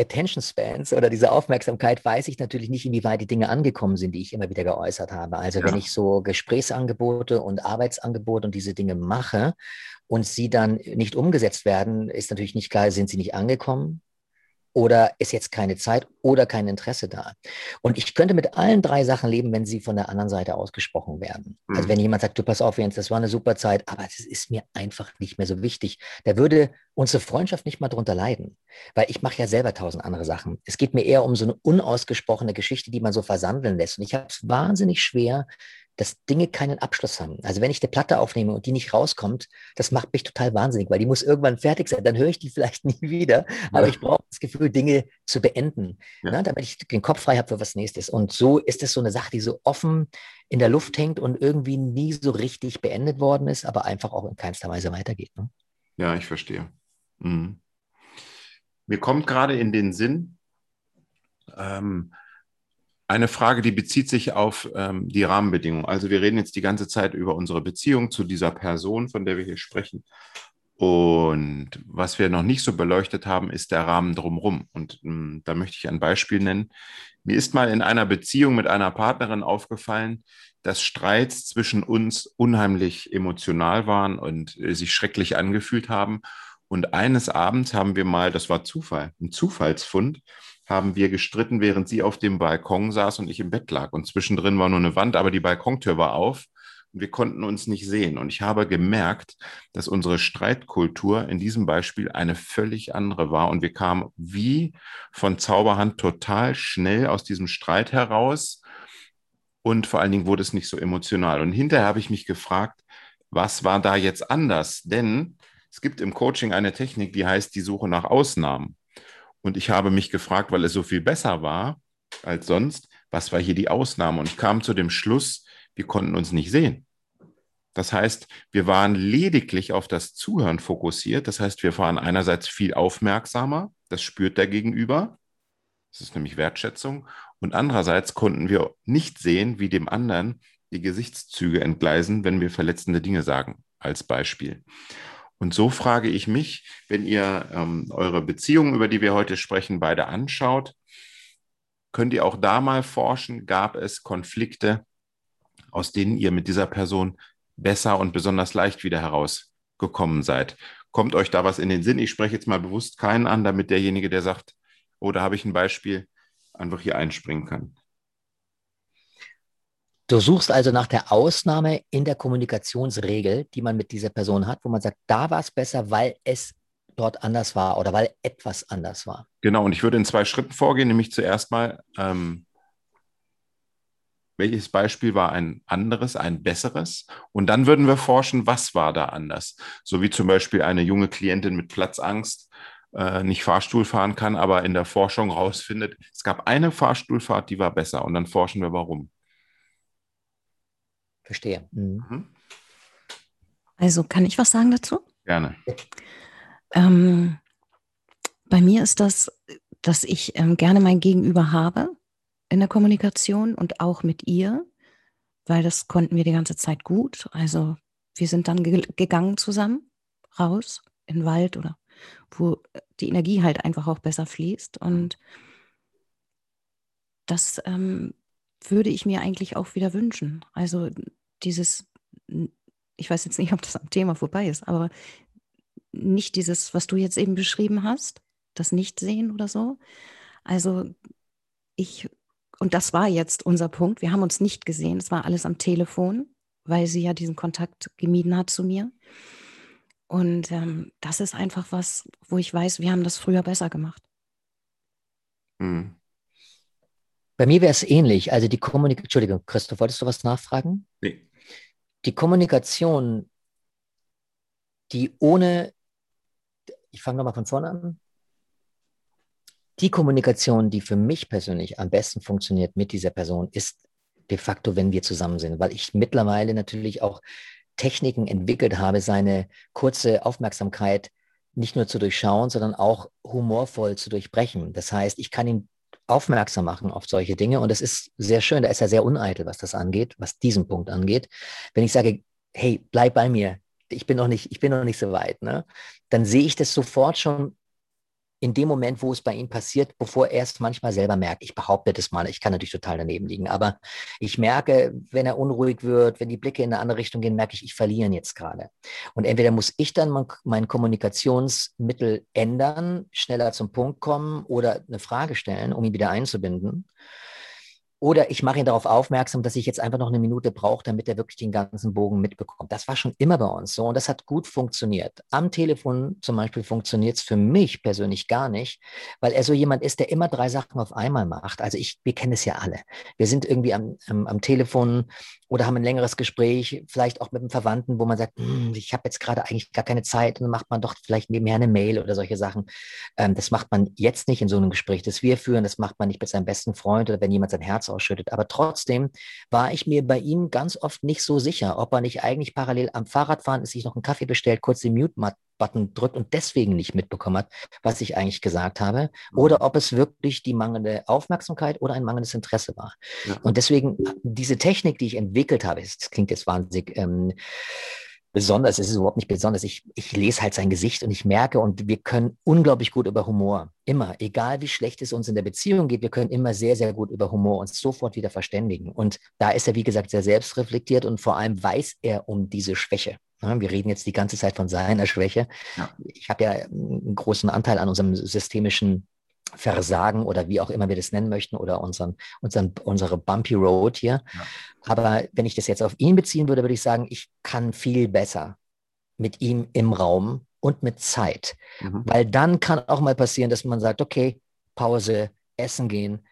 Attention Spans oder diese Aufmerksamkeit weiß ich natürlich nicht, inwieweit die Dinge angekommen sind, die ich immer wieder geäußert habe. Also ja. wenn ich so Gesprächsangebote und Arbeitsangebote und diese Dinge mache und sie dann nicht umgesetzt werden, ist natürlich nicht klar, sind sie nicht angekommen, oder ist jetzt keine Zeit oder kein Interesse da. Und ich könnte mit allen drei Sachen leben, wenn sie von der anderen Seite ausgesprochen werden. Mhm. Also wenn jemand sagt, du pass auf, Jens, das war eine super Zeit, aber es ist mir einfach nicht mehr so wichtig. Da würde unsere Freundschaft nicht mal drunter leiden, weil ich mache ja selber tausend andere Sachen. Es geht mir eher um so eine unausgesprochene Geschichte, die man so versandeln lässt. Und ich habe es wahnsinnig schwer, dass Dinge keinen Abschluss haben. Also wenn ich eine Platte aufnehme und die nicht rauskommt, das macht mich total wahnsinnig, weil die muss irgendwann fertig sein. Dann höre ich die vielleicht nie wieder. Aber ja. ich brauche das Gefühl, Dinge zu beenden, ja. ne, damit ich den Kopf frei habe für was nächstes. Und so ist es so eine Sache, die so offen in der Luft hängt und irgendwie nie so richtig beendet worden ist, aber einfach auch in keinster Weise weitergeht. Ne? Ja, ich verstehe. Mhm. Mir kommt gerade in den Sinn, ähm, eine Frage, die bezieht sich auf ähm, die Rahmenbedingungen. Also wir reden jetzt die ganze Zeit über unsere Beziehung zu dieser Person, von der wir hier sprechen. Und was wir noch nicht so beleuchtet haben, ist der Rahmen drumherum. Und ähm, da möchte ich ein Beispiel nennen. Mir ist mal in einer Beziehung mit einer Partnerin aufgefallen, dass Streits zwischen uns unheimlich emotional waren und äh, sich schrecklich angefühlt haben. Und eines Abends haben wir mal, das war Zufall, ein Zufallsfund, haben wir gestritten, während sie auf dem Balkon saß und ich im Bett lag. Und zwischendrin war nur eine Wand, aber die Balkontür war auf und wir konnten uns nicht sehen. Und ich habe gemerkt, dass unsere Streitkultur in diesem Beispiel eine völlig andere war. Und wir kamen wie von Zauberhand total schnell aus diesem Streit heraus. Und vor allen Dingen wurde es nicht so emotional. Und hinterher habe ich mich gefragt, was war da jetzt anders? Denn es gibt im Coaching eine Technik, die heißt die Suche nach Ausnahmen. Und ich habe mich gefragt, weil es so viel besser war als sonst, was war hier die Ausnahme? Und ich kam zu dem Schluss, wir konnten uns nicht sehen. Das heißt, wir waren lediglich auf das Zuhören fokussiert. Das heißt, wir waren einerseits viel aufmerksamer, das spürt der Gegenüber. Das ist nämlich Wertschätzung. Und andererseits konnten wir nicht sehen, wie dem anderen die Gesichtszüge entgleisen, wenn wir verletzende Dinge sagen, als Beispiel. Und so frage ich mich, wenn ihr ähm, eure Beziehungen, über die wir heute sprechen, beide anschaut, könnt ihr auch da mal forschen, gab es Konflikte, aus denen ihr mit dieser Person besser und besonders leicht wieder herausgekommen seid? Kommt euch da was in den Sinn? Ich spreche jetzt mal bewusst keinen an, damit derjenige, der sagt, oh, da habe ich ein Beispiel, einfach hier einspringen kann. Du suchst also nach der Ausnahme in der Kommunikationsregel, die man mit dieser Person hat, wo man sagt, da war es besser, weil es dort anders war oder weil etwas anders war. Genau, und ich würde in zwei Schritten vorgehen, nämlich zuerst mal, ähm, welches Beispiel war ein anderes, ein besseres? Und dann würden wir forschen, was war da anders? So wie zum Beispiel eine junge Klientin mit Platzangst äh, nicht Fahrstuhl fahren kann, aber in der Forschung rausfindet, es gab eine Fahrstuhlfahrt, die war besser. Und dann forschen wir, warum. Verstehe. Mhm. mhm. Also kann ich was sagen dazu? Gerne. Ähm, bei mir ist das, dass ich ähm, gerne mein Gegenüber habe in der Kommunikation und auch mit ihr, weil das konnten wir die ganze Zeit gut. Also wir sind dann ge gegangen zusammen raus in den Wald oder wo die Energie halt einfach auch besser fließt. Und das ähm, würde ich mir eigentlich auch wieder wünschen. Also dieses, ich weiß jetzt nicht, ob das am Thema vorbei ist, aber nicht dieses, was du jetzt eben beschrieben hast, das Nichtsehen oder so. Also ich, und das war jetzt unser Punkt, wir haben uns nicht gesehen, es war alles am Telefon, weil sie ja diesen Kontakt gemieden hat zu mir. Und ähm, das ist einfach was, wo ich weiß, wir haben das früher besser gemacht. Hm. Bei mir wäre es ähnlich. Also die Kommunikation, Entschuldigung, Christoph, wolltest du was nachfragen? Nee die Kommunikation, die ohne, ich fange nochmal von vorne an, die Kommunikation, die für mich persönlich am besten funktioniert mit dieser Person, ist de facto, wenn wir zusammen sind, weil ich mittlerweile natürlich auch Techniken entwickelt habe, seine kurze Aufmerksamkeit nicht nur zu durchschauen, sondern auch humorvoll zu durchbrechen. Das heißt, ich kann ihn aufmerksam machen auf solche Dinge. Und das ist sehr schön. Da ist er sehr uneitel, was das angeht, was diesen Punkt angeht. Wenn ich sage, hey, bleib bei mir, ich bin noch nicht, ich bin noch nicht so weit, ne? dann sehe ich das sofort schon in dem Moment, wo es bei ihm passiert, bevor er es manchmal selber merkt. Ich behaupte das mal, ich kann natürlich total daneben liegen, aber ich merke, wenn er unruhig wird, wenn die Blicke in eine andere Richtung gehen, merke ich, ich verliere ihn jetzt gerade. Und entweder muss ich dann mein, mein Kommunikationsmittel ändern, schneller zum Punkt kommen oder eine Frage stellen, um ihn wieder einzubinden. Oder ich mache ihn darauf aufmerksam, dass ich jetzt einfach noch eine Minute brauche, damit er wirklich den ganzen Bogen mitbekommt. Das war schon immer bei uns so und das hat gut funktioniert. Am Telefon zum Beispiel funktioniert es für mich persönlich gar nicht, weil er so jemand ist, der immer drei Sachen auf einmal macht. Also ich, wir kennen es ja alle. Wir sind irgendwie am, am, am Telefon oder haben ein längeres Gespräch, vielleicht auch mit einem Verwandten, wo man sagt, hm, ich habe jetzt gerade eigentlich gar keine Zeit und dann macht man doch vielleicht nebenher eine Mail oder solche Sachen. Ähm, das macht man jetzt nicht in so einem Gespräch, das wir führen, das macht man nicht mit seinem besten Freund oder wenn jemand sein Herz ausschüttet. Aber trotzdem war ich mir bei ihm ganz oft nicht so sicher, ob er nicht eigentlich parallel am Fahrradfahren ist, sich noch einen Kaffee bestellt, kurz den Mute-Button drückt und deswegen nicht mitbekommen hat, was ich eigentlich gesagt habe, mhm. oder ob es wirklich die mangelnde Aufmerksamkeit oder ein mangelndes Interesse war. Ja. Und deswegen diese Technik, die ich entwickelt habe, das klingt jetzt wahnsinnig ähm, besonders, es ist überhaupt nicht besonders. Ich, ich lese halt sein Gesicht und ich merke, und wir können unglaublich gut über Humor, immer, egal wie schlecht es uns in der Beziehung geht, wir können immer sehr, sehr gut über Humor uns sofort wieder verständigen. Und da ist er, wie gesagt, sehr selbstreflektiert und vor allem weiß er um diese Schwäche. Wir reden jetzt die ganze Zeit von seiner Schwäche. Ja. Ich habe ja einen großen Anteil an unserem systemischen Versagen oder wie auch immer wir das nennen möchten oder unseren, unseren, unsere Bumpy Road hier. Ja. Aber wenn ich das jetzt auf ihn beziehen würde, würde ich sagen, ich kann viel besser mit ihm im Raum und mit Zeit. Mhm. Weil dann kann auch mal passieren, dass man sagt, okay, Pause, essen gehen,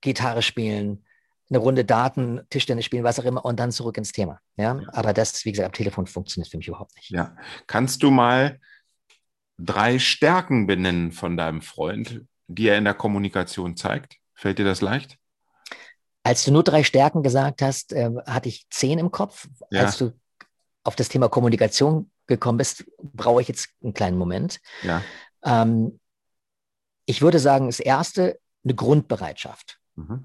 Gitarre spielen, eine Runde Daten, Tischtennis spielen, was auch immer, und dann zurück ins Thema. Ja? ja. Aber das, wie gesagt, am Telefon funktioniert für mich überhaupt nicht. Ja. Kannst du mal drei Stärken benennen von deinem Freund, die er in der Kommunikation zeigt? Fällt dir das leicht? Als du nur drei Stärken gesagt hast, äh, hatte ich zehn im Kopf. Ja. Als du auf das Thema Kommunikation gekommen bist, brauche ich jetzt einen kleinen Moment. Ja. Ähm, ich würde sagen, das erste, eine Grundbereitschaft. Mhm.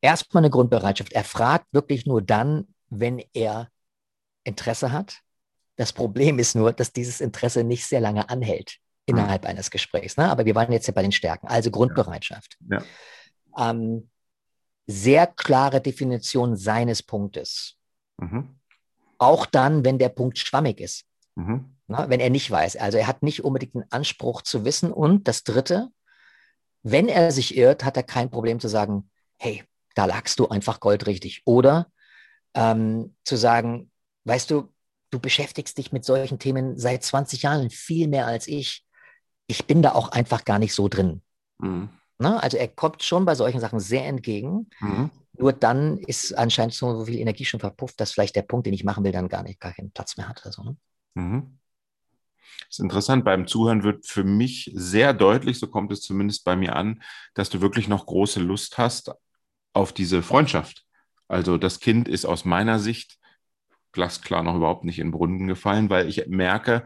Erstmal eine Grundbereitschaft. Er fragt wirklich nur dann, wenn er Interesse hat. Das Problem ist nur, dass dieses Interesse nicht sehr lange anhält innerhalb eines Gesprächs. Ne? Aber wir waren jetzt ja bei den Stärken, also Grundbereitschaft. Ja. Ähm, sehr klare Definition seines Punktes. Mhm. Auch dann, wenn der Punkt schwammig ist. Mhm. Na, wenn er nicht weiß. Also er hat nicht unbedingt den Anspruch zu wissen. Und das Dritte, wenn er sich irrt, hat er kein Problem zu sagen, hey, da lagst du einfach goldrichtig. Oder ähm, zu sagen, weißt du, du beschäftigst dich mit solchen Themen seit 20 Jahren viel mehr als ich ich bin da auch einfach gar nicht so drin. Mhm. Ne? Also er kommt schon bei solchen Sachen sehr entgegen. Mhm. Nur dann ist anscheinend so viel Energie schon verpufft, dass vielleicht der Punkt, den ich machen will, dann gar nicht gar keinen Platz mehr hat. Also, ne? mhm. Das ist interessant. Beim Zuhören wird für mich sehr deutlich, so kommt es zumindest bei mir an, dass du wirklich noch große Lust hast auf diese Freundschaft. Also das Kind ist aus meiner Sicht glasklar noch überhaupt nicht in Brunnen gefallen, weil ich merke,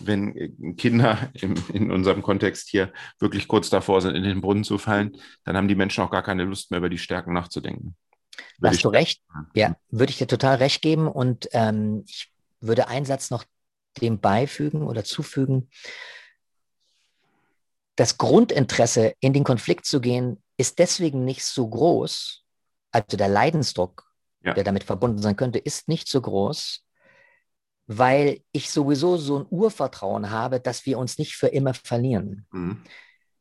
wenn äh, Kinder im, in unserem Kontext hier wirklich kurz davor sind, in den Brunnen zu fallen, dann haben die Menschen auch gar keine Lust mehr über die Stärken nachzudenken. Würde Hast du recht? Ja, würde ich dir total recht geben. Und ähm, ich würde einen Satz noch dem beifügen oder zufügen. Das Grundinteresse, in den Konflikt zu gehen, ist deswegen nicht so groß, also der Leidensdruck, ja. der damit verbunden sein könnte, ist nicht so groß, weil ich sowieso so ein Urvertrauen habe, dass wir uns nicht für immer verlieren. Mhm.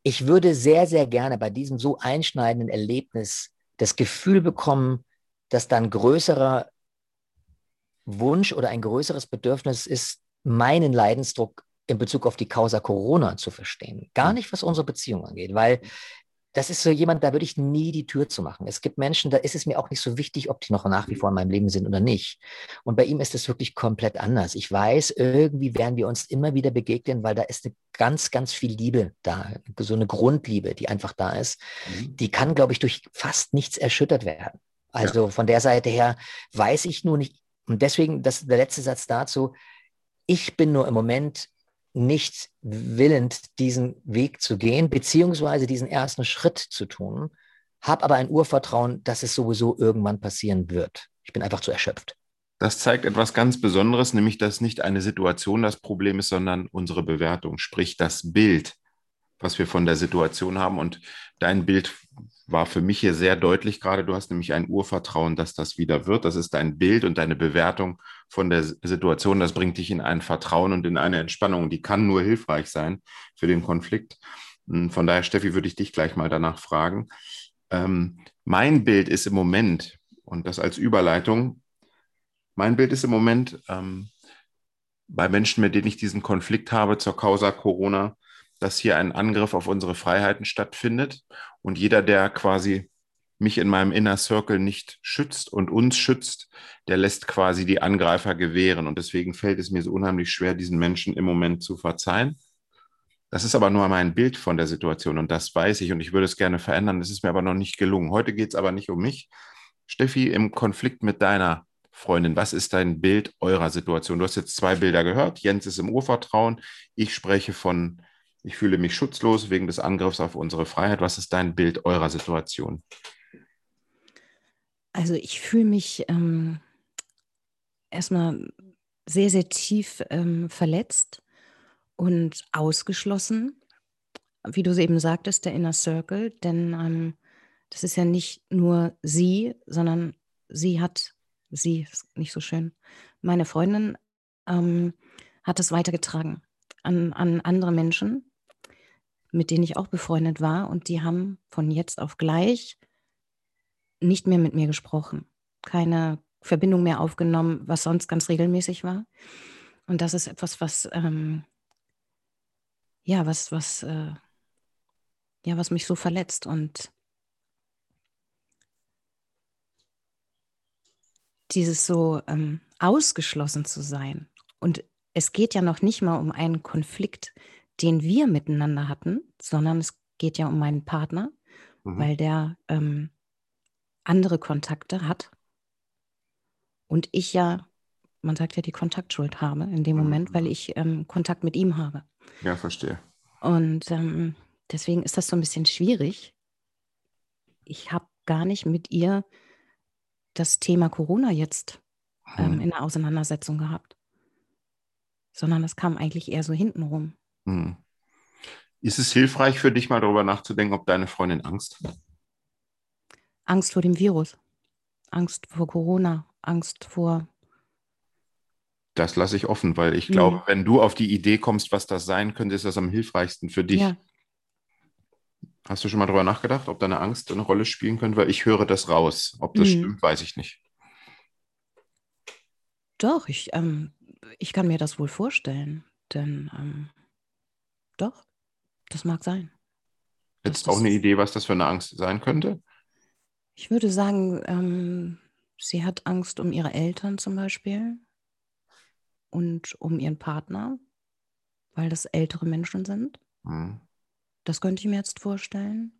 Ich würde sehr, sehr gerne bei diesem so einschneidenden Erlebnis das Gefühl bekommen, dass dann größerer Wunsch oder ein größeres Bedürfnis ist, meinen Leidensdruck in Bezug auf die Causa Corona zu verstehen. Gar mhm. nicht, was unsere Beziehung angeht, weil das ist so jemand, da würde ich nie die Tür zu machen. Es gibt Menschen, da ist es mir auch nicht so wichtig, ob die noch nach wie vor in meinem Leben sind oder nicht. Und bei ihm ist es wirklich komplett anders. Ich weiß, irgendwie werden wir uns immer wieder begegnen, weil da ist eine ganz, ganz viel Liebe da, so eine Grundliebe, die einfach da ist. Mhm. Die kann, glaube ich, durch fast nichts erschüttert werden. Also ja. von der Seite her weiß ich nur nicht. Und deswegen, das, der letzte Satz dazu. Ich bin nur im Moment nicht willend, diesen Weg zu gehen, beziehungsweise diesen ersten Schritt zu tun, habe aber ein Urvertrauen, dass es sowieso irgendwann passieren wird. Ich bin einfach zu erschöpft. Das zeigt etwas ganz Besonderes, nämlich dass nicht eine Situation das Problem ist, sondern unsere Bewertung, sprich das Bild, was wir von der Situation haben. Und dein Bild war für mich hier sehr deutlich gerade. Du hast nämlich ein Urvertrauen, dass das wieder wird. Das ist dein Bild und deine Bewertung von der Situation. Das bringt dich in ein Vertrauen und in eine Entspannung. Die kann nur hilfreich sein für den Konflikt. Hm, von daher, Steffi, würde ich dich gleich mal danach fragen. Ähm, mein Bild ist im Moment, und das als Überleitung, mein Bild ist im Moment ähm, bei Menschen, mit denen ich diesen Konflikt habe zur Causa Corona, dass hier ein Angriff auf unsere Freiheiten stattfindet und jeder, der quasi mich in meinem Inner Circle nicht schützt und uns schützt, der lässt quasi die Angreifer gewähren. Und deswegen fällt es mir so unheimlich schwer, diesen Menschen im Moment zu verzeihen. Das ist aber nur mein Bild von der Situation und das weiß ich und ich würde es gerne verändern. Das ist mir aber noch nicht gelungen. Heute geht es aber nicht um mich. Steffi, im Konflikt mit deiner Freundin, was ist dein Bild eurer Situation? Du hast jetzt zwei Bilder gehört. Jens ist im Urvertrauen. Ich spreche von, ich fühle mich schutzlos wegen des Angriffs auf unsere Freiheit. Was ist dein Bild eurer Situation? Also ich fühle mich ähm, erstmal sehr, sehr tief ähm, verletzt und ausgeschlossen. Wie du es eben sagtest, der Inner Circle, denn ähm, das ist ja nicht nur sie, sondern sie hat sie ist nicht so schön. Meine Freundin ähm, hat es weitergetragen an, an andere Menschen, mit denen ich auch befreundet war. Und die haben von jetzt auf gleich nicht mehr mit mir gesprochen. Keine Verbindung mehr aufgenommen, was sonst ganz regelmäßig war. Und das ist etwas, was, ähm, ja, was, was, äh, ja, was mich so verletzt. Und dieses so ähm, ausgeschlossen zu sein. Und es geht ja noch nicht mal um einen Konflikt, den wir miteinander hatten, sondern es geht ja um meinen Partner, mhm. weil der ähm, andere Kontakte hat. Und ich ja, man sagt ja, die Kontaktschuld habe in dem Moment, weil mhm. ich ähm, Kontakt mit ihm habe. Ja, verstehe. Und ähm, deswegen ist das so ein bisschen schwierig. Ich habe gar nicht mit ihr das Thema Corona jetzt ähm, hm. in der Auseinandersetzung gehabt, sondern es kam eigentlich eher so hintenrum. Hm. Ist es hilfreich für dich mal darüber nachzudenken, ob deine Freundin Angst hat? Angst vor dem Virus, Angst vor Corona, Angst vor. Das lasse ich offen, weil ich glaube, mhm. wenn du auf die Idee kommst, was das sein könnte, ist das am hilfreichsten für dich. Ja. Hast du schon mal darüber nachgedacht, ob deine Angst eine Rolle spielen könnte? Weil ich höre das raus. Ob das mhm. stimmt, weiß ich nicht. Doch, ich, ähm, ich kann mir das wohl vorstellen. Denn ähm, doch, das mag sein. Du auch eine Idee, was das für eine Angst sein könnte? Ich würde sagen, ähm, sie hat Angst um ihre Eltern zum Beispiel und um ihren Partner, weil das ältere Menschen sind. Mhm. Das könnte ich mir jetzt vorstellen.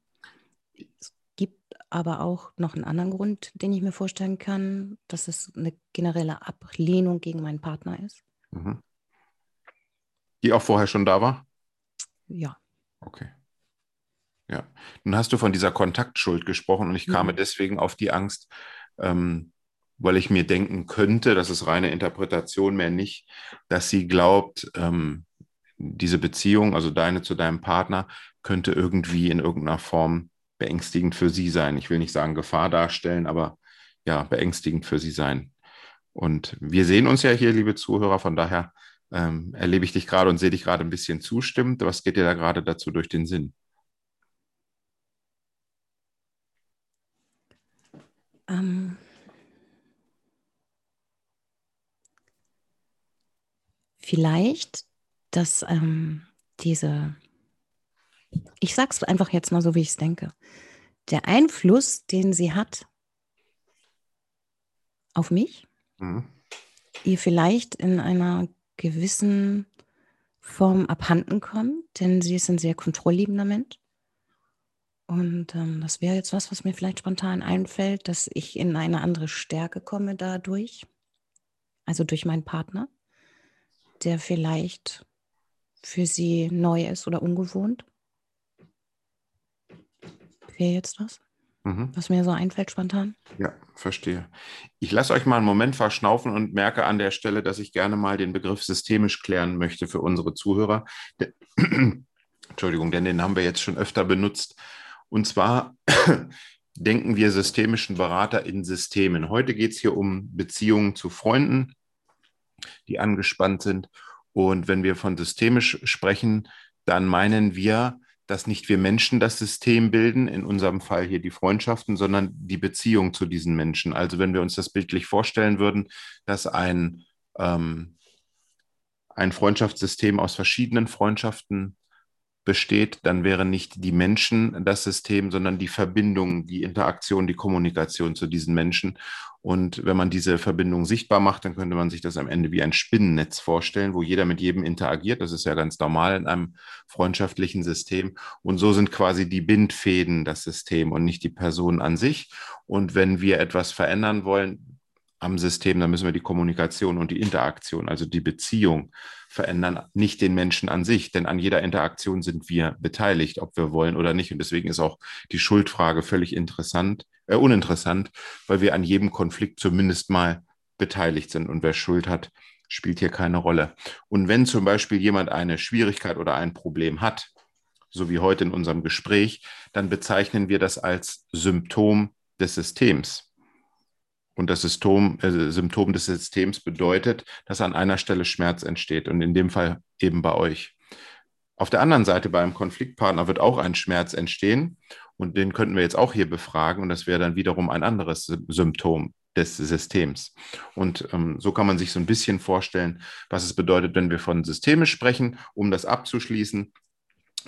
Es gibt aber auch noch einen anderen Grund, den ich mir vorstellen kann, dass es eine generelle Ablehnung gegen meinen Partner ist. Mhm. Die auch vorher schon da war? Ja. Okay. Ja. Nun hast du von dieser Kontaktschuld gesprochen und ich kam mhm. deswegen auf die Angst, ähm, weil ich mir denken könnte, das ist reine Interpretation mehr nicht, dass sie glaubt, ähm, diese Beziehung, also deine zu deinem Partner, könnte irgendwie in irgendeiner Form beängstigend für sie sein. Ich will nicht sagen Gefahr darstellen, aber ja, beängstigend für sie sein. Und wir sehen uns ja hier, liebe Zuhörer, von daher ähm, erlebe ich dich gerade und sehe dich gerade ein bisschen zustimmend. Was geht dir da gerade dazu durch den Sinn? Ähm, vielleicht dass ähm, diese, ich sag's einfach jetzt mal so, wie ich es denke, der Einfluss, den sie hat auf mich, mhm. ihr vielleicht in einer gewissen Form abhanden kommt, denn sie ist ein sehr kontrollliebender Mensch. Und ähm, das wäre jetzt was, was mir vielleicht spontan einfällt, dass ich in eine andere Stärke komme dadurch, also durch meinen Partner, der vielleicht für sie neu ist oder ungewohnt? Wäre jetzt das? Mhm. was mir so einfällt spontan. Ja, verstehe. Ich lasse euch mal einen Moment verschnaufen und merke an der Stelle, dass ich gerne mal den Begriff systemisch klären möchte für unsere Zuhörer. Entschuldigung, denn den haben wir jetzt schon öfter benutzt. Und zwar denken wir systemischen Berater in Systemen. Heute geht es hier um Beziehungen zu Freunden, die angespannt sind. Und wenn wir von systemisch sprechen, dann meinen wir, dass nicht wir Menschen das System bilden, in unserem Fall hier die Freundschaften, sondern die Beziehung zu diesen Menschen. Also wenn wir uns das bildlich vorstellen würden, dass ein, ähm, ein Freundschaftssystem aus verschiedenen Freundschaften besteht, dann wäre nicht die Menschen das System, sondern die Verbindung, die Interaktion, die Kommunikation zu diesen Menschen. Und wenn man diese Verbindung sichtbar macht, dann könnte man sich das am Ende wie ein Spinnennetz vorstellen, wo jeder mit jedem interagiert. Das ist ja ganz normal in einem freundschaftlichen System. Und so sind quasi die Bindfäden das System und nicht die Person an sich. Und wenn wir etwas verändern wollen, am System, dann müssen wir die Kommunikation und die Interaktion, also die Beziehung verändern, nicht den Menschen an sich, denn an jeder Interaktion sind wir beteiligt, ob wir wollen oder nicht. Und deswegen ist auch die Schuldfrage völlig interessant, äh, uninteressant, weil wir an jedem Konflikt zumindest mal beteiligt sind. Und wer Schuld hat, spielt hier keine Rolle. Und wenn zum Beispiel jemand eine Schwierigkeit oder ein Problem hat, so wie heute in unserem Gespräch, dann bezeichnen wir das als Symptom des Systems. Und das Symptom, äh, Symptom des Systems bedeutet, dass an einer Stelle Schmerz entsteht und in dem Fall eben bei euch. Auf der anderen Seite beim Konfliktpartner wird auch ein Schmerz entstehen und den könnten wir jetzt auch hier befragen und das wäre dann wiederum ein anderes Symptom des Systems. Und ähm, so kann man sich so ein bisschen vorstellen, was es bedeutet, wenn wir von systemisch sprechen. Um das abzuschließen,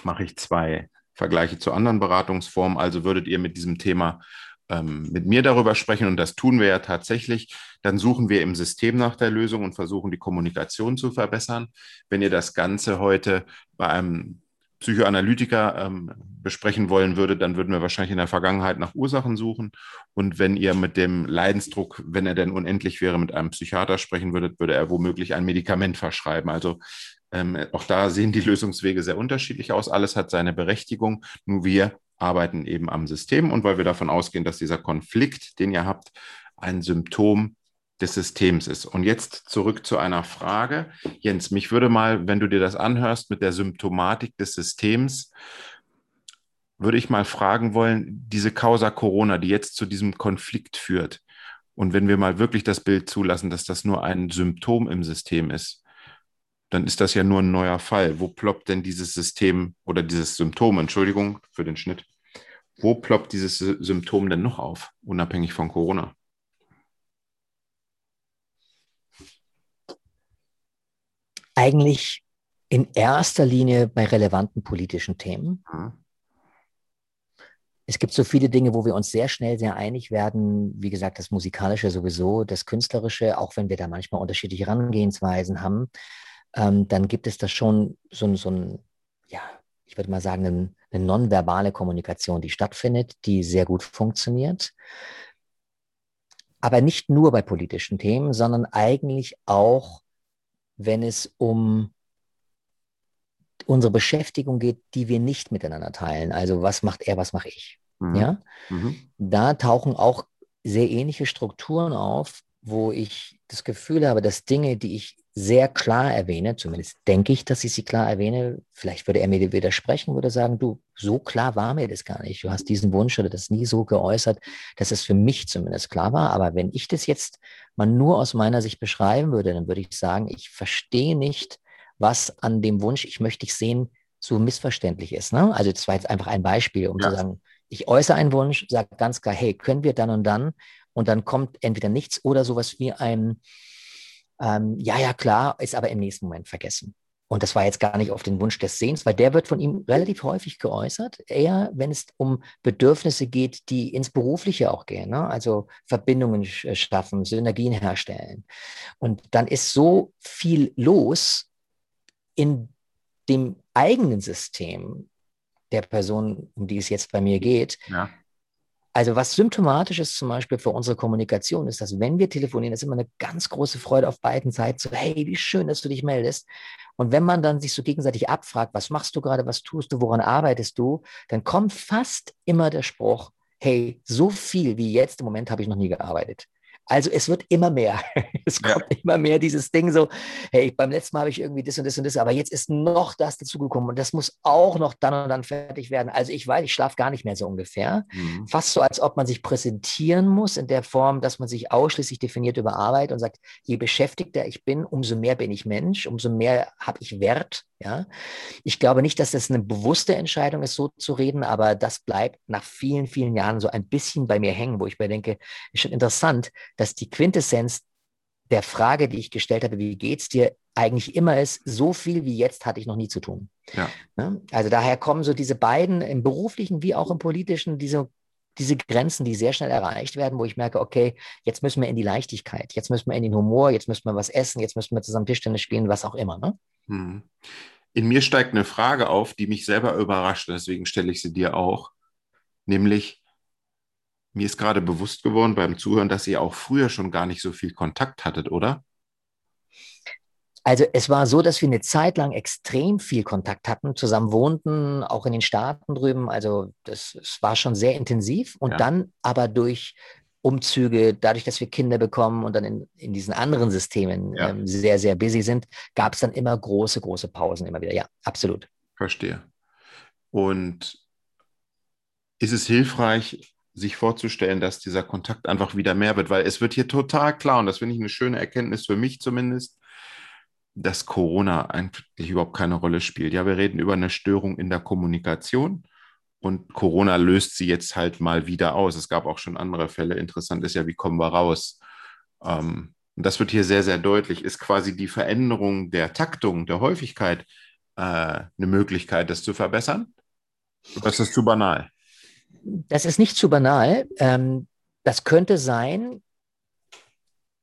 mache ich zwei Vergleiche zu anderen Beratungsformen. Also würdet ihr mit diesem Thema ähm, mit mir darüber sprechen, und das tun wir ja tatsächlich, dann suchen wir im System nach der Lösung und versuchen die Kommunikation zu verbessern. Wenn ihr das Ganze heute bei einem Psychoanalytiker ähm, besprechen wollen würdet, dann würden wir wahrscheinlich in der Vergangenheit nach Ursachen suchen. Und wenn ihr mit dem Leidensdruck, wenn er denn unendlich wäre, mit einem Psychiater sprechen würdet, würde er womöglich ein Medikament verschreiben. Also ähm, auch da sehen die Lösungswege sehr unterschiedlich aus. Alles hat seine Berechtigung. Nur wir arbeiten eben am System und weil wir davon ausgehen, dass dieser Konflikt, den ihr habt, ein Symptom des Systems ist. Und jetzt zurück zu einer Frage. Jens, mich würde mal, wenn du dir das anhörst mit der Symptomatik des Systems, würde ich mal fragen wollen, diese Causa Corona, die jetzt zu diesem Konflikt führt, und wenn wir mal wirklich das Bild zulassen, dass das nur ein Symptom im System ist, dann ist das ja nur ein neuer Fall. Wo ploppt denn dieses System oder dieses Symptom, Entschuldigung für den Schnitt, wo ploppt dieses Symptom denn noch auf, unabhängig von Corona? Eigentlich in erster Linie bei relevanten politischen Themen. Mhm. Es gibt so viele Dinge, wo wir uns sehr schnell sehr einig werden. Wie gesagt, das Musikalische sowieso, das Künstlerische, auch wenn wir da manchmal unterschiedliche Herangehensweisen haben ähm, dann gibt es da schon so, so ein, ja, ich würde mal sagen, eine, eine nonverbale Kommunikation, die stattfindet, die sehr gut funktioniert. Aber nicht nur bei politischen Themen, sondern eigentlich auch, wenn es um unsere Beschäftigung geht, die wir nicht miteinander teilen. Also was macht er, was mache ich? Mhm. Ja? Mhm. Da tauchen auch sehr ähnliche Strukturen auf, wo ich das Gefühl habe, dass Dinge, die ich sehr klar erwähne, zumindest denke ich, dass ich sie klar erwähne. Vielleicht würde er mir widersprechen, würde sagen, du, so klar war mir das gar nicht. Du hast diesen Wunsch oder das nie so geäußert, dass es für mich zumindest klar war. Aber wenn ich das jetzt mal nur aus meiner Sicht beschreiben würde, dann würde ich sagen, ich verstehe nicht, was an dem Wunsch, ich möchte dich sehen, so missverständlich ist. Ne? Also das war jetzt einfach ein Beispiel, um ja. zu sagen, ich äußere einen Wunsch, sage ganz klar, hey, können wir dann und dann? Und dann kommt entweder nichts oder sowas wie ein, ähm, ja, ja, klar, ist aber im nächsten Moment vergessen. Und das war jetzt gar nicht auf den Wunsch des Sehens, weil der wird von ihm relativ häufig geäußert, eher wenn es um Bedürfnisse geht, die ins Berufliche auch gehen, ne? also Verbindungen äh, schaffen, Synergien herstellen. Und dann ist so viel los in dem eigenen System der Person, um die es jetzt bei mir geht, ja. Also was symptomatisch ist zum Beispiel für unsere Kommunikation, ist, dass wenn wir telefonieren, ist immer eine ganz große Freude auf beiden Seiten. So, hey, wie schön, dass du dich meldest. Und wenn man dann sich so gegenseitig abfragt, was machst du gerade, was tust du, woran arbeitest du, dann kommt fast immer der Spruch, hey, so viel wie jetzt im Moment habe ich noch nie gearbeitet. Also es wird immer mehr. Es kommt ja. immer mehr dieses Ding so, hey, beim letzten Mal habe ich irgendwie das und das und das, aber jetzt ist noch das dazugekommen und das muss auch noch dann und dann fertig werden. Also ich weiß, ich schlafe gar nicht mehr so ungefähr. Mhm. Fast so, als ob man sich präsentieren muss in der Form, dass man sich ausschließlich definiert über Arbeit und sagt, je beschäftigter ich bin, umso mehr bin ich Mensch, umso mehr habe ich Wert. Ja, ich glaube nicht, dass das eine bewusste Entscheidung ist, so zu reden, aber das bleibt nach vielen, vielen Jahren so ein bisschen bei mir hängen, wo ich mir denke, ist schon interessant, dass die Quintessenz der Frage, die ich gestellt habe, wie geht's dir, eigentlich immer ist, so viel wie jetzt hatte ich noch nie zu tun. Ja. Ne? Also daher kommen so diese beiden im beruflichen wie auch im politischen, diese, diese Grenzen, die sehr schnell erreicht werden, wo ich merke, okay, jetzt müssen wir in die Leichtigkeit, jetzt müssen wir in den Humor, jetzt müssen wir was essen, jetzt müssen wir zusammen Tischtennis spielen, was auch immer. Ne? Hm. In mir steigt eine Frage auf, die mich selber überrascht, deswegen stelle ich sie dir auch. Nämlich, mir ist gerade bewusst geworden beim Zuhören, dass ihr auch früher schon gar nicht so viel Kontakt hattet, oder? Also es war so, dass wir eine Zeit lang extrem viel Kontakt hatten, zusammen wohnten, auch in den Staaten drüben. Also das, das war schon sehr intensiv. Und ja. dann aber durch Umzüge, dadurch, dass wir Kinder bekommen und dann in, in diesen anderen Systemen ja. ähm, sehr, sehr busy sind, gab es dann immer große, große Pausen immer wieder. Ja, absolut. Verstehe. Und ist es hilfreich, sich vorzustellen, dass dieser Kontakt einfach wieder mehr wird, weil es wird hier total klar, und das finde ich eine schöne Erkenntnis für mich zumindest, dass Corona eigentlich überhaupt keine Rolle spielt. Ja, wir reden über eine Störung in der Kommunikation und Corona löst sie jetzt halt mal wieder aus. Es gab auch schon andere Fälle. Interessant ist ja, wie kommen wir raus? Ähm, und das wird hier sehr, sehr deutlich. Ist quasi die Veränderung der Taktung, der Häufigkeit äh, eine Möglichkeit, das zu verbessern? Oder ist das zu banal? Das ist nicht zu banal. Ähm, das könnte sein.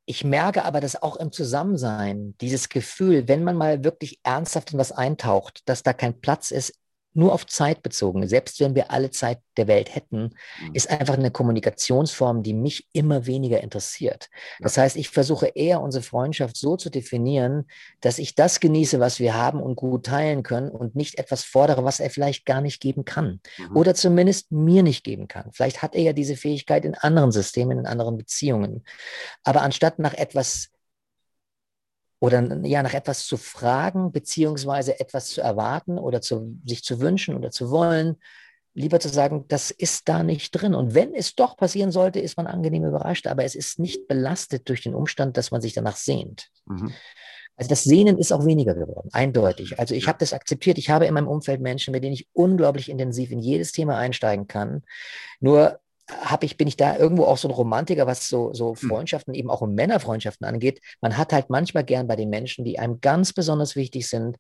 Ich merke aber, dass auch im Zusammensein dieses Gefühl, wenn man mal wirklich ernsthaft in was eintaucht, dass da kein Platz ist nur auf Zeit bezogen, selbst wenn wir alle Zeit der Welt hätten, mhm. ist einfach eine Kommunikationsform, die mich immer weniger interessiert. Das heißt, ich versuche eher unsere Freundschaft so zu definieren, dass ich das genieße, was wir haben und gut teilen können und nicht etwas fordere, was er vielleicht gar nicht geben kann mhm. oder zumindest mir nicht geben kann. Vielleicht hat er ja diese Fähigkeit in anderen Systemen, in anderen Beziehungen. Aber anstatt nach etwas oder ja, nach etwas zu fragen, beziehungsweise etwas zu erwarten oder zu, sich zu wünschen oder zu wollen, lieber zu sagen, das ist da nicht drin. Und wenn es doch passieren sollte, ist man angenehm überrascht, aber es ist nicht belastet durch den Umstand, dass man sich danach sehnt. Mhm. Also das Sehnen ist auch weniger geworden, eindeutig. Also ich habe das akzeptiert. Ich habe in meinem Umfeld Menschen, mit denen ich unglaublich intensiv in jedes Thema einsteigen kann. Nur habe ich, bin ich da irgendwo auch so ein Romantiker, was so, so hm. Freundschaften, eben auch um Männerfreundschaften angeht. Man hat halt manchmal gern bei den Menschen, die einem ganz besonders wichtig sind,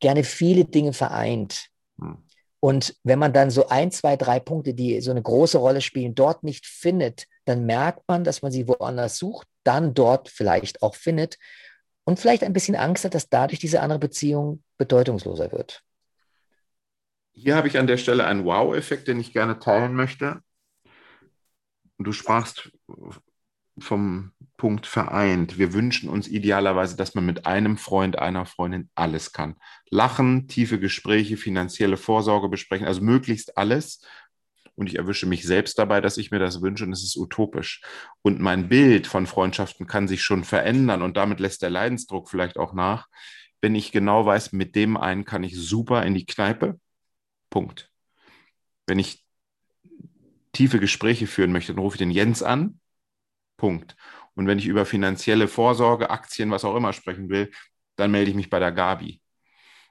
gerne viele Dinge vereint. Hm. Und wenn man dann so ein, zwei, drei Punkte, die so eine große Rolle spielen, dort nicht findet, dann merkt man, dass man sie woanders sucht, dann dort vielleicht auch findet und vielleicht ein bisschen Angst hat, dass dadurch diese andere Beziehung bedeutungsloser wird. Hier habe ich an der Stelle einen Wow-Effekt, den ich gerne teilen möchte. Und du sprachst vom Punkt vereint. Wir wünschen uns idealerweise, dass man mit einem Freund, einer Freundin alles kann. Lachen, tiefe Gespräche, finanzielle Vorsorge besprechen, also möglichst alles. Und ich erwische mich selbst dabei, dass ich mir das wünsche und es ist utopisch. Und mein Bild von Freundschaften kann sich schon verändern und damit lässt der Leidensdruck vielleicht auch nach, wenn ich genau weiß, mit dem einen kann ich super in die Kneipe. Punkt. Wenn ich tiefe Gespräche führen möchte, dann rufe ich den Jens an. Punkt. Und wenn ich über finanzielle Vorsorge, Aktien, was auch immer sprechen will, dann melde ich mich bei der Gabi.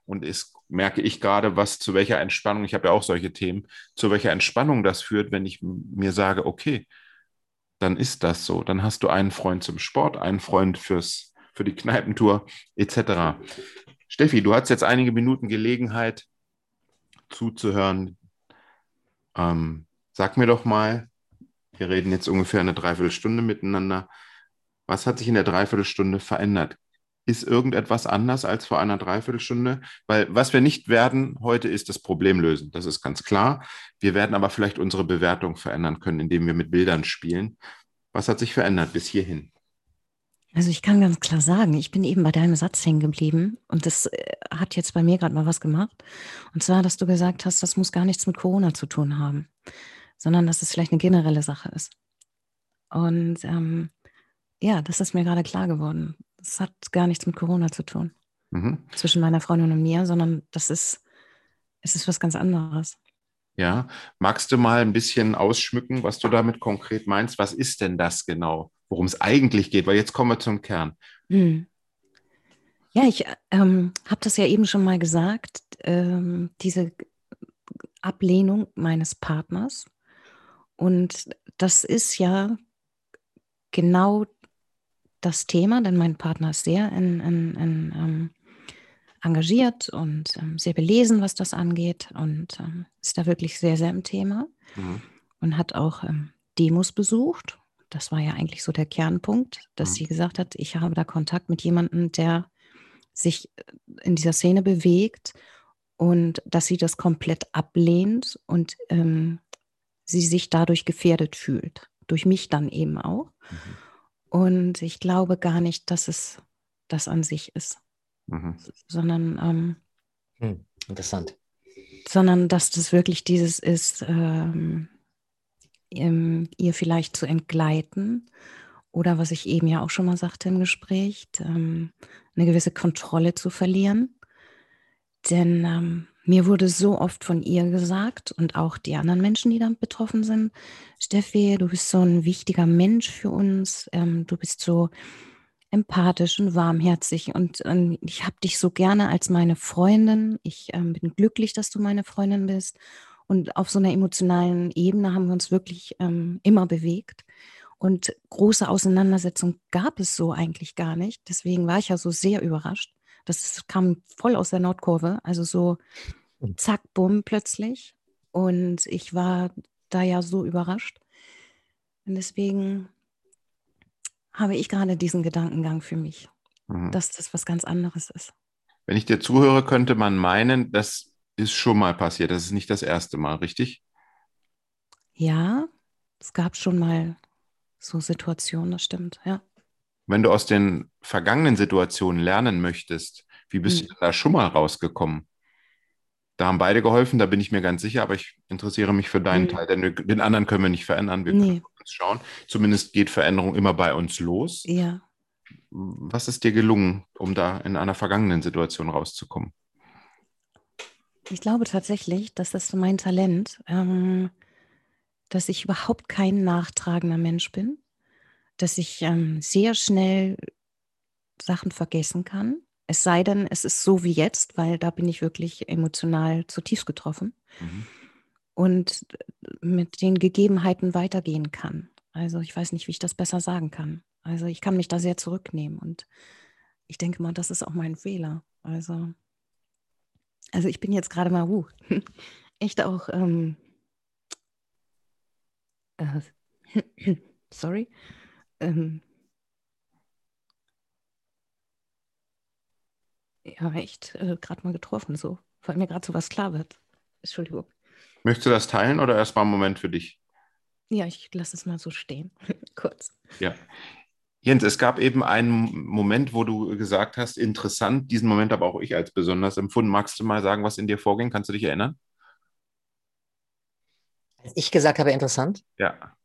Und es merke ich gerade, was zu welcher Entspannung, ich habe ja auch solche Themen, zu welcher Entspannung das führt, wenn ich mir sage, okay, dann ist das so. Dann hast du einen Freund zum Sport, einen Freund fürs, für die Kneipentour etc. Steffi, du hast jetzt einige Minuten Gelegenheit zuzuhören. Ähm, Sag mir doch mal, wir reden jetzt ungefähr eine Dreiviertelstunde miteinander. Was hat sich in der Dreiviertelstunde verändert? Ist irgendetwas anders als vor einer Dreiviertelstunde? Weil was wir nicht werden heute ist das Problem lösen. Das ist ganz klar. Wir werden aber vielleicht unsere Bewertung verändern können, indem wir mit Bildern spielen. Was hat sich verändert bis hierhin? Also ich kann ganz klar sagen, ich bin eben bei deinem Satz hängen geblieben und das äh, hat jetzt bei mir gerade mal was gemacht. Und zwar, dass du gesagt hast, das muss gar nichts mit Corona zu tun haben. Sondern dass es vielleicht eine generelle Sache ist. Und ähm, ja, das ist mir gerade klar geworden. Das hat gar nichts mit Corona zu tun. Mhm. Zwischen meiner Freundin und mir, sondern das ist, es ist was ganz anderes. Ja, magst du mal ein bisschen ausschmücken, was du damit konkret meinst? Was ist denn das genau, worum es eigentlich geht? Weil jetzt kommen wir zum Kern. Hm. Ja, ich ähm, habe das ja eben schon mal gesagt, ähm, diese Ablehnung meines Partners. Und das ist ja genau das Thema, denn mein Partner ist sehr in, in, in, ähm, engagiert und ähm, sehr belesen, was das angeht und ähm, ist da wirklich sehr, sehr im Thema mhm. und hat auch ähm, Demos besucht. Das war ja eigentlich so der Kernpunkt, dass mhm. sie gesagt hat, ich habe da Kontakt mit jemandem, der sich äh, in dieser Szene bewegt und dass sie das komplett ablehnt und ähm, sie sich dadurch gefährdet fühlt. Durch mich dann eben auch. Mhm. Und ich glaube gar nicht, dass es das an sich ist, mhm. sondern ähm, hm, interessant. Sondern dass das wirklich dieses ist, ähm, ihr vielleicht zu entgleiten oder was ich eben ja auch schon mal sagte im Gespräch, ähm, eine gewisse Kontrolle zu verlieren. Denn ähm, mir wurde so oft von ihr gesagt und auch die anderen Menschen, die damit betroffen sind, Steffi, du bist so ein wichtiger Mensch für uns, ähm, du bist so empathisch und warmherzig und ähm, ich habe dich so gerne als meine Freundin. Ich ähm, bin glücklich, dass du meine Freundin bist. Und auf so einer emotionalen Ebene haben wir uns wirklich ähm, immer bewegt. Und große Auseinandersetzungen gab es so eigentlich gar nicht. Deswegen war ich ja so sehr überrascht. Das kam voll aus der Nordkurve, also so zack, bumm, plötzlich. Und ich war da ja so überrascht. Und deswegen habe ich gerade diesen Gedankengang für mich, mhm. dass das was ganz anderes ist. Wenn ich dir zuhöre, könnte man meinen, das ist schon mal passiert. Das ist nicht das erste Mal, richtig? Ja, es gab schon mal so Situationen, das stimmt, ja. Wenn du aus den vergangenen Situationen lernen möchtest, wie bist hm. du da schon mal rausgekommen? Da haben beide geholfen, da bin ich mir ganz sicher, aber ich interessiere mich für deinen hm. Teil, denn den anderen können wir nicht verändern. Wir nee. können uns schauen. Zumindest geht Veränderung immer bei uns los. Ja. Was ist dir gelungen, um da in einer vergangenen Situation rauszukommen? Ich glaube tatsächlich, dass das mein Talent, ähm, dass ich überhaupt kein nachtragender Mensch bin, dass ich ähm, sehr schnell Sachen vergessen kann. Es sei denn, es ist so wie jetzt, weil da bin ich wirklich emotional zutiefst getroffen mhm. und mit den Gegebenheiten weitergehen kann. Also ich weiß nicht, wie ich das besser sagen kann. Also ich kann mich da sehr zurücknehmen und ich denke mal, das ist auch mein Fehler. Also, also ich bin jetzt gerade mal, uh, echt auch ähm, äh, sorry. Ähm, ja, echt äh, gerade mal getroffen, so, weil mir gerade so was klar wird. Entschuldigung. Möchtest du das teilen oder erstmal einen Moment für dich? Ja, ich lasse es mal so stehen, kurz. Ja. Jens, es gab eben einen Moment, wo du gesagt hast, interessant, diesen Moment habe auch ich als besonders empfunden. Magst du mal sagen, was in dir vorging? Kannst du dich erinnern? Als ich gesagt habe, interessant? Ja.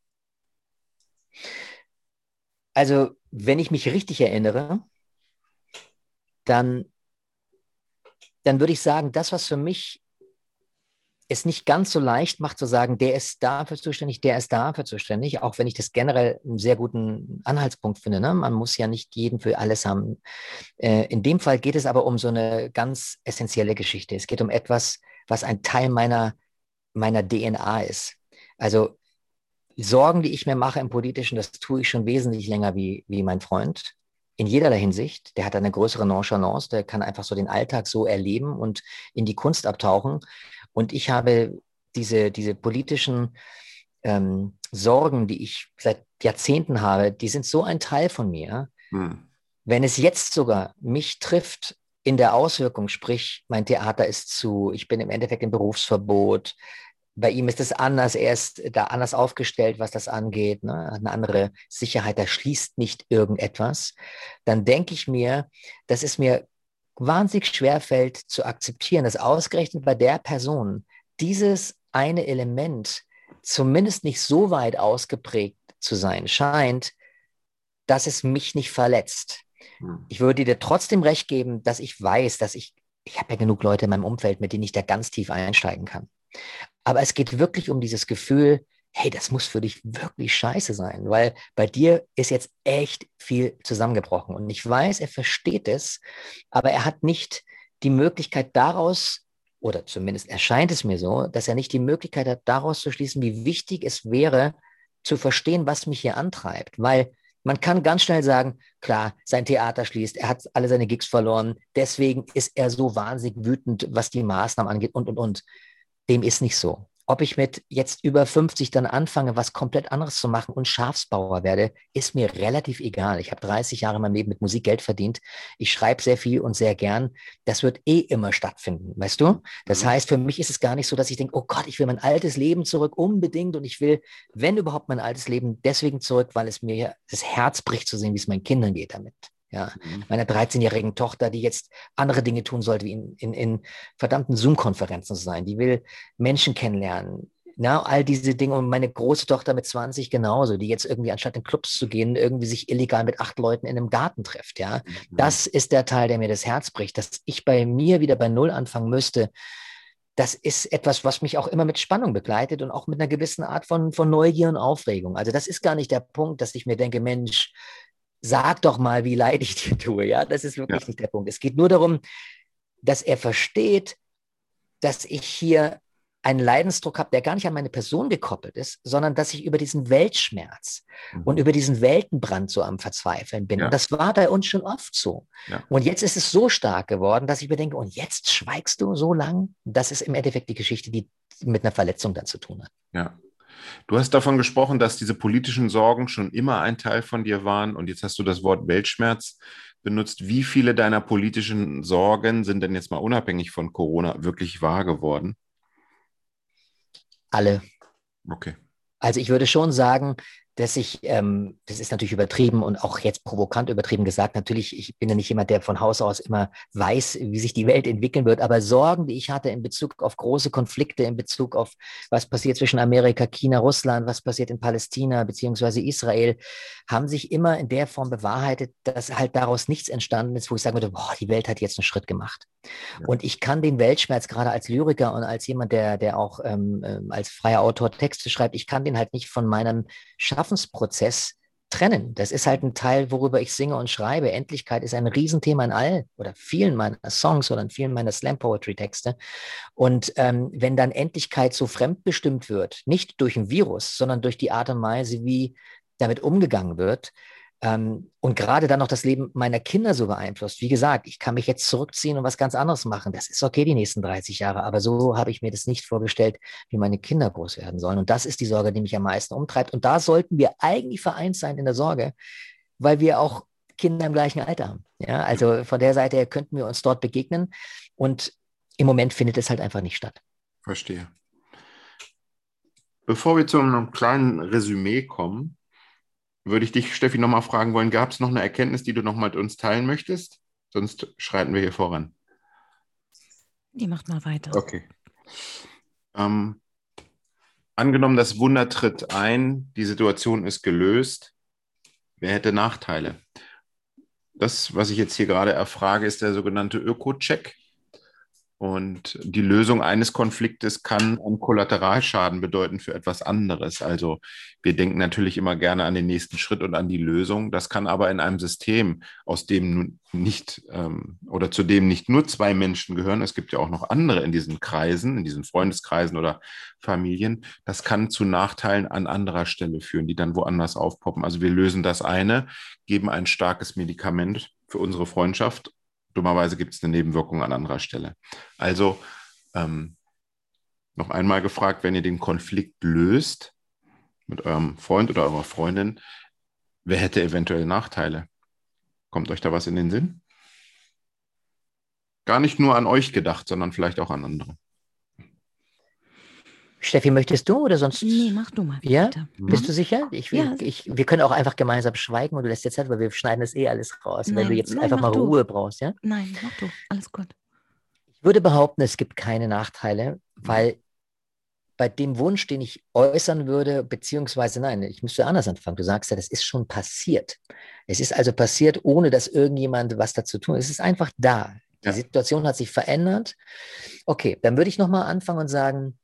Also, wenn ich mich richtig erinnere, dann, dann würde ich sagen, das, was für mich es nicht ganz so leicht macht zu sagen, der ist dafür zuständig, der ist dafür zuständig, auch wenn ich das generell einen sehr guten Anhaltspunkt finde. Ne? Man muss ja nicht jeden für alles haben. Äh, in dem Fall geht es aber um so eine ganz essentielle Geschichte. Es geht um etwas, was ein Teil meiner meiner DNA ist. Also Sorgen, die ich mir mache im Politischen, das tue ich schon wesentlich länger wie, wie mein Freund. In jederlei Hinsicht. Der hat eine größere Nonchalance, der kann einfach so den Alltag so erleben und in die Kunst abtauchen. Und ich habe diese, diese politischen ähm, Sorgen, die ich seit Jahrzehnten habe, die sind so ein Teil von mir. Hm. Wenn es jetzt sogar mich trifft in der Auswirkung, sprich, mein Theater ist zu, ich bin im Endeffekt im Berufsverbot, bei ihm ist es anders, er ist da anders aufgestellt, was das angeht, ne? eine andere Sicherheit, da schließt nicht irgendetwas, dann denke ich mir, dass es mir wahnsinnig schwer fällt zu akzeptieren, dass ausgerechnet bei der Person dieses eine Element zumindest nicht so weit ausgeprägt zu sein scheint, dass es mich nicht verletzt. Hm. Ich würde dir trotzdem recht geben, dass ich weiß, dass ich, ich habe ja genug Leute in meinem Umfeld, mit denen ich da ganz tief einsteigen kann. Aber es geht wirklich um dieses Gefühl, hey, das muss für dich wirklich scheiße sein, weil bei dir ist jetzt echt viel zusammengebrochen. Und ich weiß, er versteht es, aber er hat nicht die Möglichkeit daraus, oder zumindest erscheint es mir so, dass er nicht die Möglichkeit hat, daraus zu schließen, wie wichtig es wäre, zu verstehen, was mich hier antreibt. Weil man kann ganz schnell sagen, klar, sein Theater schließt, er hat alle seine Gigs verloren, deswegen ist er so wahnsinnig wütend, was die Maßnahmen angeht und, und, und. Dem ist nicht so ob ich mit jetzt über 50 dann anfange, was komplett anderes zu machen und Schafsbauer werde, ist mir relativ egal. Ich habe 30 Jahre in meinem Leben mit Musik Geld verdient. Ich schreibe sehr viel und sehr gern. Das wird eh immer stattfinden, weißt du? Das mhm. heißt, für mich ist es gar nicht so, dass ich denke, oh Gott, ich will mein altes Leben zurück, unbedingt. Und ich will, wenn überhaupt, mein altes Leben deswegen zurück, weil es mir das Herz bricht zu sehen, wie es meinen Kindern geht damit. Ja, mhm. meiner 13-jährigen Tochter, die jetzt andere Dinge tun sollte, wie in, in, in verdammten Zoom-Konferenzen zu sein. Die will Menschen kennenlernen. Na, all diese Dinge. Und meine große Tochter mit 20 genauso, die jetzt irgendwie anstatt in Clubs zu gehen, irgendwie sich illegal mit acht Leuten in einem Garten trifft. Ja, mhm. das ist der Teil, der mir das Herz bricht, dass ich bei mir wieder bei Null anfangen müsste. Das ist etwas, was mich auch immer mit Spannung begleitet und auch mit einer gewissen Art von, von Neugier und Aufregung. Also das ist gar nicht der Punkt, dass ich mir denke, Mensch, sag doch mal, wie leid ich dir tue. Ja, das ist wirklich ja. nicht der Punkt. Es geht nur darum, dass er versteht, dass ich hier einen Leidensdruck habe, der gar nicht an meine Person gekoppelt ist, sondern dass ich über diesen Weltschmerz mhm. und über diesen Weltenbrand so am Verzweifeln bin. Ja. Und das war bei uns schon oft so. Ja. Und jetzt ist es so stark geworden, dass ich mir denke, und jetzt schweigst du so lang? Das ist im Endeffekt die Geschichte, die mit einer Verletzung dann zu tun hat. Ja. Du hast davon gesprochen, dass diese politischen Sorgen schon immer ein Teil von dir waren und jetzt hast du das Wort Weltschmerz benutzt. Wie viele deiner politischen Sorgen sind denn jetzt mal unabhängig von Corona wirklich wahr geworden? Alle. Okay. Also ich würde schon sagen, dass ich, ähm, das ist natürlich übertrieben und auch jetzt provokant übertrieben gesagt, natürlich, ich bin ja nicht jemand, der von Haus aus immer weiß, wie sich die Welt entwickeln wird, aber Sorgen, die ich hatte in Bezug auf große Konflikte, in Bezug auf was passiert zwischen Amerika, China, Russland, was passiert in Palästina beziehungsweise Israel, haben sich immer in der Form bewahrheitet, dass halt daraus nichts entstanden ist, wo ich sagen würde, boah, die Welt hat jetzt einen Schritt gemacht. Und ich kann den Weltschmerz gerade als Lyriker und als jemand, der, der auch ähm, ähm als freier Autor Texte schreibt, ich kann den halt nicht von meinem Schaffen Schaffensprozess trennen. Das ist halt ein Teil, worüber ich singe und schreibe. Endlichkeit ist ein Riesenthema in all oder vielen meiner Songs oder in vielen meiner Slam Poetry Texte. Und ähm, wenn dann Endlichkeit so fremdbestimmt wird, nicht durch ein Virus, sondern durch die Art und Weise, wie damit umgegangen wird, ähm, und gerade dann noch das Leben meiner Kinder so beeinflusst. Wie gesagt, ich kann mich jetzt zurückziehen und was ganz anderes machen. Das ist okay die nächsten 30 Jahre, aber so habe ich mir das nicht vorgestellt, wie meine Kinder groß werden sollen. Und das ist die Sorge, die mich am meisten umtreibt. Und da sollten wir eigentlich vereint sein in der Sorge, weil wir auch Kinder im gleichen Alter haben. Ja, also von der Seite her könnten wir uns dort begegnen. Und im Moment findet es halt einfach nicht statt. Verstehe. Bevor wir zu einem kleinen Resümee kommen, würde ich dich, Steffi, nochmal fragen wollen, gab es noch eine Erkenntnis, die du noch mit uns teilen möchtest? Sonst schreiten wir hier voran. Die macht mal weiter. Okay. Ähm, angenommen, das Wunder tritt ein, die Situation ist gelöst. Wer hätte Nachteile? Das, was ich jetzt hier gerade erfrage, ist der sogenannte Öko-Check. Und die Lösung eines Konfliktes kann einen Kollateralschaden bedeuten für etwas anderes. Also wir denken natürlich immer gerne an den nächsten Schritt und an die Lösung. Das kann aber in einem System, aus dem nicht ähm, oder zu dem nicht nur zwei Menschen gehören, es gibt ja auch noch andere in diesen Kreisen, in diesen Freundeskreisen oder Familien, das kann zu Nachteilen an anderer Stelle führen, die dann woanders aufpoppen. Also wir lösen das eine, geben ein starkes Medikament für unsere Freundschaft Dummerweise gibt es eine Nebenwirkung an anderer Stelle. Also ähm, noch einmal gefragt, wenn ihr den Konflikt löst mit eurem Freund oder eurer Freundin, wer hätte eventuell Nachteile? Kommt euch da was in den Sinn? Gar nicht nur an euch gedacht, sondern vielleicht auch an andere. Steffi, möchtest du oder sonst? Nee, mach du mal. Ja? Mhm. Bist du sicher? Ich, ja. ich, wir können auch einfach gemeinsam schweigen und du lässt jetzt Zeit, weil wir schneiden das eh alles raus. Nein, wenn du jetzt nein, einfach mal du. Ruhe brauchst, ja? Nein, mach du. Alles gut. Ich würde behaupten, es gibt keine Nachteile, weil bei dem Wunsch, den ich äußern würde, beziehungsweise nein, ich müsste anders anfangen. Du sagst ja, das ist schon passiert. Es ist also passiert, ohne dass irgendjemand was dazu tun. Es ist einfach da. Die ja. Situation hat sich verändert. Okay, dann würde ich nochmal anfangen und sagen,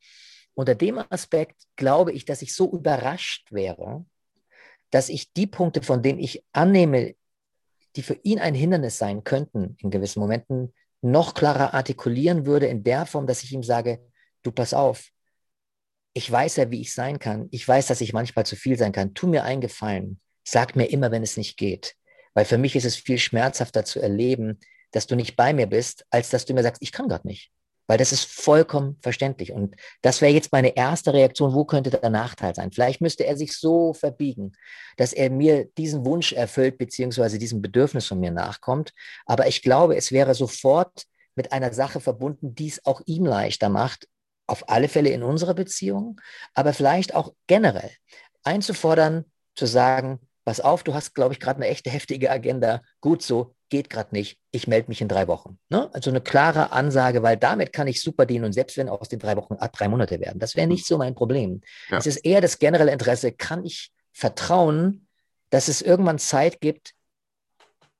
unter dem Aspekt glaube ich, dass ich so überrascht wäre, dass ich die Punkte, von denen ich annehme, die für ihn ein Hindernis sein könnten, in gewissen Momenten noch klarer artikulieren würde, in der Form, dass ich ihm sage, du pass auf, ich weiß ja, wie ich sein kann. Ich weiß, dass ich manchmal zu viel sein kann. Tu mir einen Gefallen. Sag mir immer, wenn es nicht geht. Weil für mich ist es viel schmerzhafter zu erleben, dass du nicht bei mir bist, als dass du mir sagst, ich kann gerade nicht. Weil das ist vollkommen verständlich. Und das wäre jetzt meine erste Reaktion, wo könnte der Nachteil sein? Vielleicht müsste er sich so verbiegen, dass er mir diesen Wunsch erfüllt, beziehungsweise diesem Bedürfnis von mir nachkommt. Aber ich glaube, es wäre sofort mit einer Sache verbunden, die es auch ihm leichter macht, auf alle Fälle in unserer Beziehung, aber vielleicht auch generell einzufordern, zu sagen, pass auf, du hast, glaube ich, gerade eine echte heftige Agenda. Gut so, geht gerade nicht. Ich melde mich in drei Wochen. Ne? Also eine klare Ansage, weil damit kann ich super dienen und selbst wenn aus den drei Wochen drei Monate werden, das wäre nicht so mein Problem. Ja. Es ist eher das generelle Interesse, kann ich vertrauen, dass es irgendwann Zeit gibt,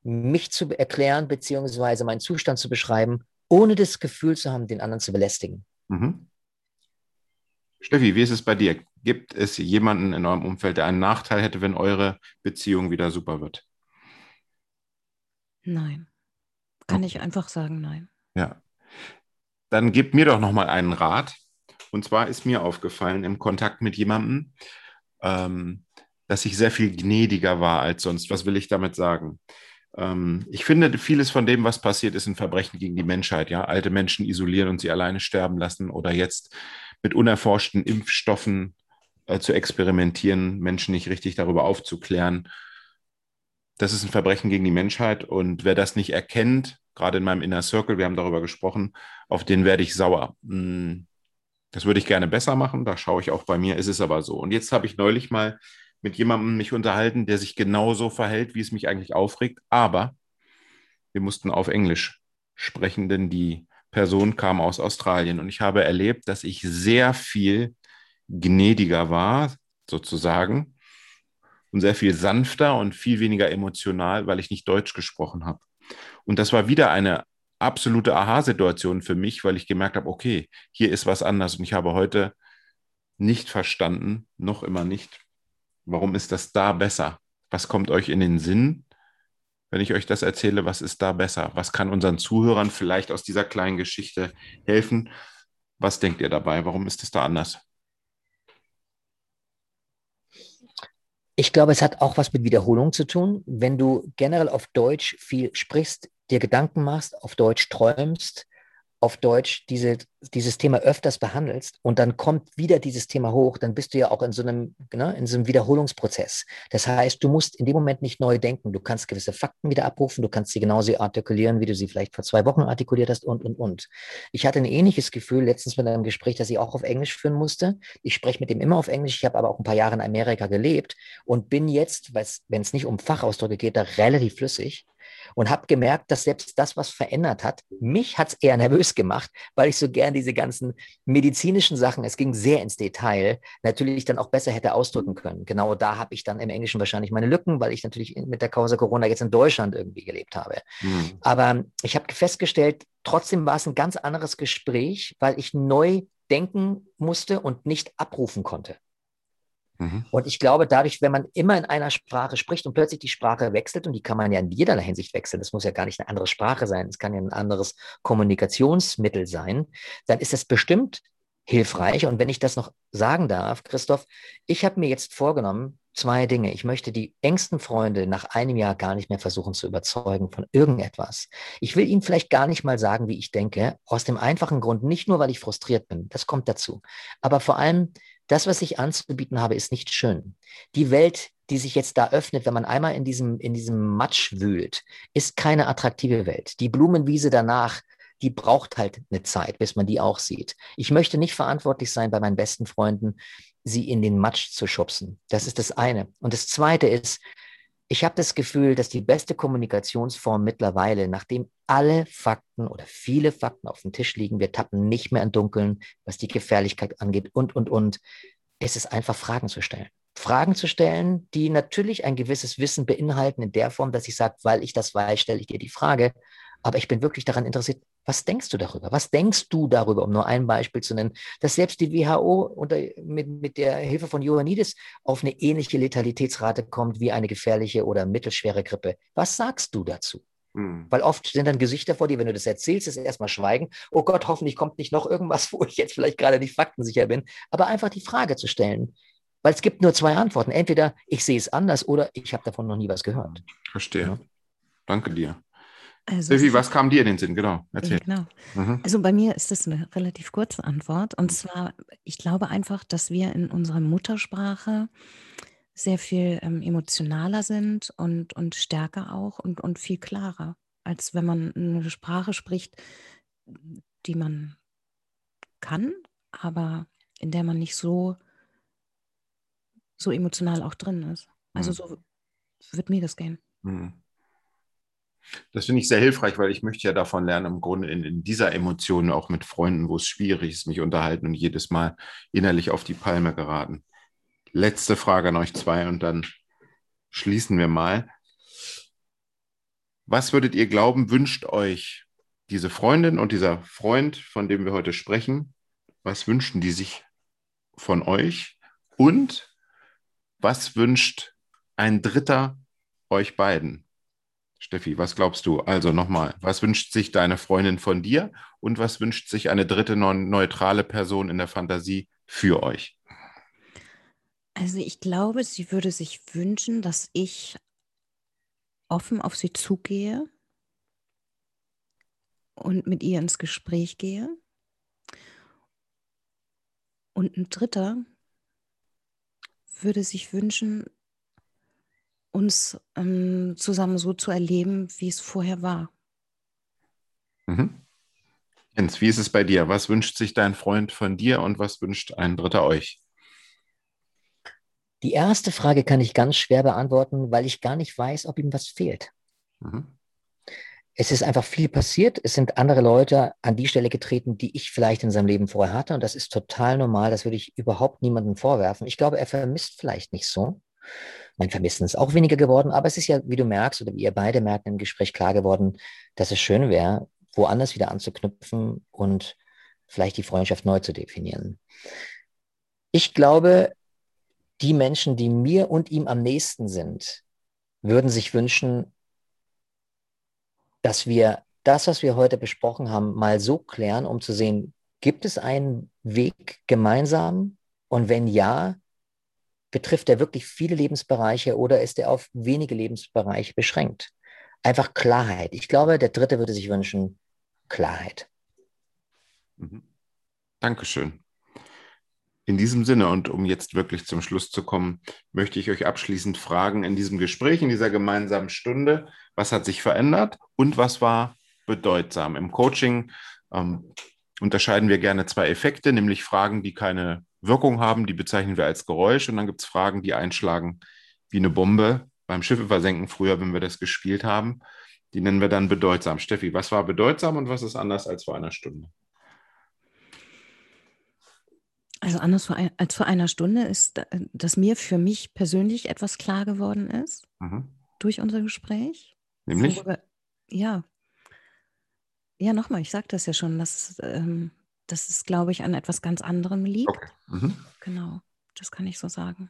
mich zu erklären, beziehungsweise meinen Zustand zu beschreiben, ohne das Gefühl zu haben, den anderen zu belästigen. Mhm. Steffi, wie ist es bei dir? Gibt es jemanden in eurem Umfeld, der einen Nachteil hätte, wenn eure Beziehung wieder super wird? Nein. Kann ich einfach sagen, nein. Ja. Dann gib mir doch noch mal einen Rat. Und zwar ist mir aufgefallen im Kontakt mit jemandem, ähm, dass ich sehr viel gnädiger war als sonst. Was will ich damit sagen? Ähm, ich finde, vieles von dem, was passiert, ist ein Verbrechen gegen die Menschheit. Ja, alte Menschen isolieren und sie alleine sterben lassen oder jetzt mit unerforschten Impfstoffen äh, zu experimentieren, Menschen nicht richtig darüber aufzuklären. Das ist ein Verbrechen gegen die Menschheit und wer das nicht erkennt, gerade in meinem Inner Circle, wir haben darüber gesprochen, auf den werde ich sauer. Hm, das würde ich gerne besser machen, da schaue ich auch bei mir, ist es aber so. Und jetzt habe ich neulich mal mit jemandem mich unterhalten, der sich genauso verhält, wie es mich eigentlich aufregt, aber wir mussten auf Englisch sprechen, denn die Person kam aus Australien und ich habe erlebt, dass ich sehr viel gnädiger war, sozusagen, und sehr viel sanfter und viel weniger emotional, weil ich nicht Deutsch gesprochen habe. Und das war wieder eine absolute Aha-Situation für mich, weil ich gemerkt habe, okay, hier ist was anders und ich habe heute nicht verstanden, noch immer nicht, warum ist das da besser? Was kommt euch in den Sinn, wenn ich euch das erzähle, was ist da besser? Was kann unseren Zuhörern vielleicht aus dieser kleinen Geschichte helfen? Was denkt ihr dabei? Warum ist es da anders? Ich glaube, es hat auch was mit Wiederholung zu tun. Wenn du generell auf Deutsch viel sprichst, dir Gedanken machst, auf Deutsch träumst, auf Deutsch diese, dieses Thema öfters behandelst und dann kommt wieder dieses Thema hoch, dann bist du ja auch in so einem, ne, in so einem Wiederholungsprozess. Das heißt, du musst in dem Moment nicht neu denken. Du kannst gewisse Fakten wieder abrufen, du kannst sie genauso artikulieren, wie du sie vielleicht vor zwei Wochen artikuliert hast und, und, und. Ich hatte ein ähnliches Gefühl letztens mit einem Gespräch, das ich auch auf Englisch führen musste. Ich spreche mit dem immer auf Englisch. Ich habe aber auch ein paar Jahre in Amerika gelebt und bin jetzt, wenn es nicht um Fachausdrücke geht, da relativ flüssig und habe gemerkt, dass selbst das, was verändert hat, mich hat es eher nervös gemacht, weil ich so gern diese ganzen medizinischen Sachen, es ging sehr ins Detail, natürlich dann auch besser hätte ausdrücken können. Genau da habe ich dann im Englischen wahrscheinlich meine Lücken, weil ich natürlich mit der Causa Corona jetzt in Deutschland irgendwie gelebt habe. Mhm. Aber ich habe festgestellt, trotzdem war es ein ganz anderes Gespräch, weil ich neu denken musste und nicht abrufen konnte. Mhm. Und ich glaube, dadurch, wenn man immer in einer Sprache spricht und plötzlich die Sprache wechselt, und die kann man ja in jederlei Hinsicht wechseln, das muss ja gar nicht eine andere Sprache sein, es kann ja ein anderes Kommunikationsmittel sein, dann ist das bestimmt hilfreich. Und wenn ich das noch sagen darf, Christoph, ich habe mir jetzt vorgenommen, zwei Dinge. Ich möchte die engsten Freunde nach einem Jahr gar nicht mehr versuchen zu überzeugen von irgendetwas. Ich will ihnen vielleicht gar nicht mal sagen, wie ich denke, aus dem einfachen Grund, nicht nur, weil ich frustriert bin, das kommt dazu, aber vor allem, das, was ich anzubieten habe, ist nicht schön. Die Welt, die sich jetzt da öffnet, wenn man einmal in diesem, in diesem Matsch wühlt, ist keine attraktive Welt. Die Blumenwiese danach, die braucht halt eine Zeit, bis man die auch sieht. Ich möchte nicht verantwortlich sein, bei meinen besten Freunden sie in den Matsch zu schubsen. Das ist das eine. Und das zweite ist, ich habe das Gefühl, dass die beste Kommunikationsform mittlerweile, nachdem alle Fakten oder viele Fakten auf dem Tisch liegen, wir tappen nicht mehr im Dunkeln, was die Gefährlichkeit angeht und, und, und, ist es einfach Fragen zu stellen. Fragen zu stellen, die natürlich ein gewisses Wissen beinhalten, in der Form, dass ich sage, weil ich das weiß, stelle ich dir die Frage. Aber ich bin wirklich daran interessiert, was denkst du darüber? Was denkst du darüber, um nur ein Beispiel zu nennen, dass selbst die WHO unter, mit, mit der Hilfe von Ioannidis auf eine ähnliche Letalitätsrate kommt wie eine gefährliche oder mittelschwere Grippe? Was sagst du dazu? Hm. Weil oft sind dann Gesichter vor dir, wenn du das erzählst, ist erstmal schweigen. Oh Gott, hoffentlich kommt nicht noch irgendwas, wo ich jetzt vielleicht gerade nicht faktensicher bin. Aber einfach die Frage zu stellen. Weil es gibt nur zwei Antworten. Entweder ich sehe es anders oder ich habe davon noch nie was gehört. Verstehe. Ja. Danke dir. Also, Silvi, was kam dir in den Sinn? Genau, erzähl. Genau. Mhm. Also bei mir ist das eine relativ kurze Antwort. Und zwar, ich glaube einfach, dass wir in unserer Muttersprache sehr viel ähm, emotionaler sind und, und stärker auch und, und viel klarer, als wenn man eine Sprache spricht, die man kann, aber in der man nicht so, so emotional auch drin ist. Also mhm. so wird mir das gehen. Mhm. Das finde ich sehr hilfreich, weil ich möchte ja davon lernen, im Grunde in, in, dieser Emotion auch mit Freunden, wo es schwierig ist, mich unterhalten und jedes Mal innerlich auf die Palme geraten. Letzte Frage an euch zwei und dann schließen wir mal. Was würdet ihr glauben, wünscht euch diese Freundin und dieser Freund, von dem wir heute sprechen? Was wünschen die sich von euch? Und was wünscht ein Dritter euch beiden? Steffi, was glaubst du? Also nochmal, was wünscht sich deine Freundin von dir und was wünscht sich eine dritte neutrale Person in der Fantasie für euch? Also ich glaube, sie würde sich wünschen, dass ich offen auf sie zugehe und mit ihr ins Gespräch gehe. Und ein Dritter würde sich wünschen, uns ähm, zusammen so zu erleben, wie es vorher war. Mhm. Jens, wie ist es bei dir? Was wünscht sich dein Freund von dir und was wünscht ein Dritter euch? Die erste Frage kann ich ganz schwer beantworten, weil ich gar nicht weiß, ob ihm was fehlt. Mhm. Es ist einfach viel passiert. Es sind andere Leute an die Stelle getreten, die ich vielleicht in seinem Leben vorher hatte. Und das ist total normal. Das würde ich überhaupt niemandem vorwerfen. Ich glaube, er vermisst vielleicht nicht so. Mein Vermissen ist auch weniger geworden, aber es ist ja, wie du merkst oder wie ihr beide merkt im Gespräch klar geworden, dass es schön wäre, woanders wieder anzuknüpfen und vielleicht die Freundschaft neu zu definieren. Ich glaube, die Menschen, die mir und ihm am nächsten sind, würden sich wünschen, dass wir das, was wir heute besprochen haben, mal so klären, um zu sehen, gibt es einen Weg gemeinsam? Und wenn ja, betrifft er wirklich viele Lebensbereiche oder ist er auf wenige Lebensbereiche beschränkt? Einfach Klarheit. Ich glaube, der Dritte würde sich wünschen, Klarheit. Mhm. Dankeschön. In diesem Sinne und um jetzt wirklich zum Schluss zu kommen, möchte ich euch abschließend fragen in diesem Gespräch, in dieser gemeinsamen Stunde, was hat sich verändert und was war bedeutsam? Im Coaching ähm, unterscheiden wir gerne zwei Effekte, nämlich Fragen, die keine Wirkung haben, die bezeichnen wir als Geräusch. Und dann gibt es Fragen, die einschlagen wie eine Bombe. Beim Schiffe versenken früher, wenn wir das gespielt haben. Die nennen wir dann bedeutsam. Steffi, was war bedeutsam und was ist anders als vor einer Stunde? Also anders als vor einer Stunde ist, dass mir für mich persönlich etwas klar geworden ist mhm. durch unser Gespräch. Nämlich? Worüber, ja. Ja, nochmal, ich sagte das ja schon, dass ähm, dass es, glaube ich, an etwas ganz anderem liegt. Okay. Mhm. Genau, das kann ich so sagen.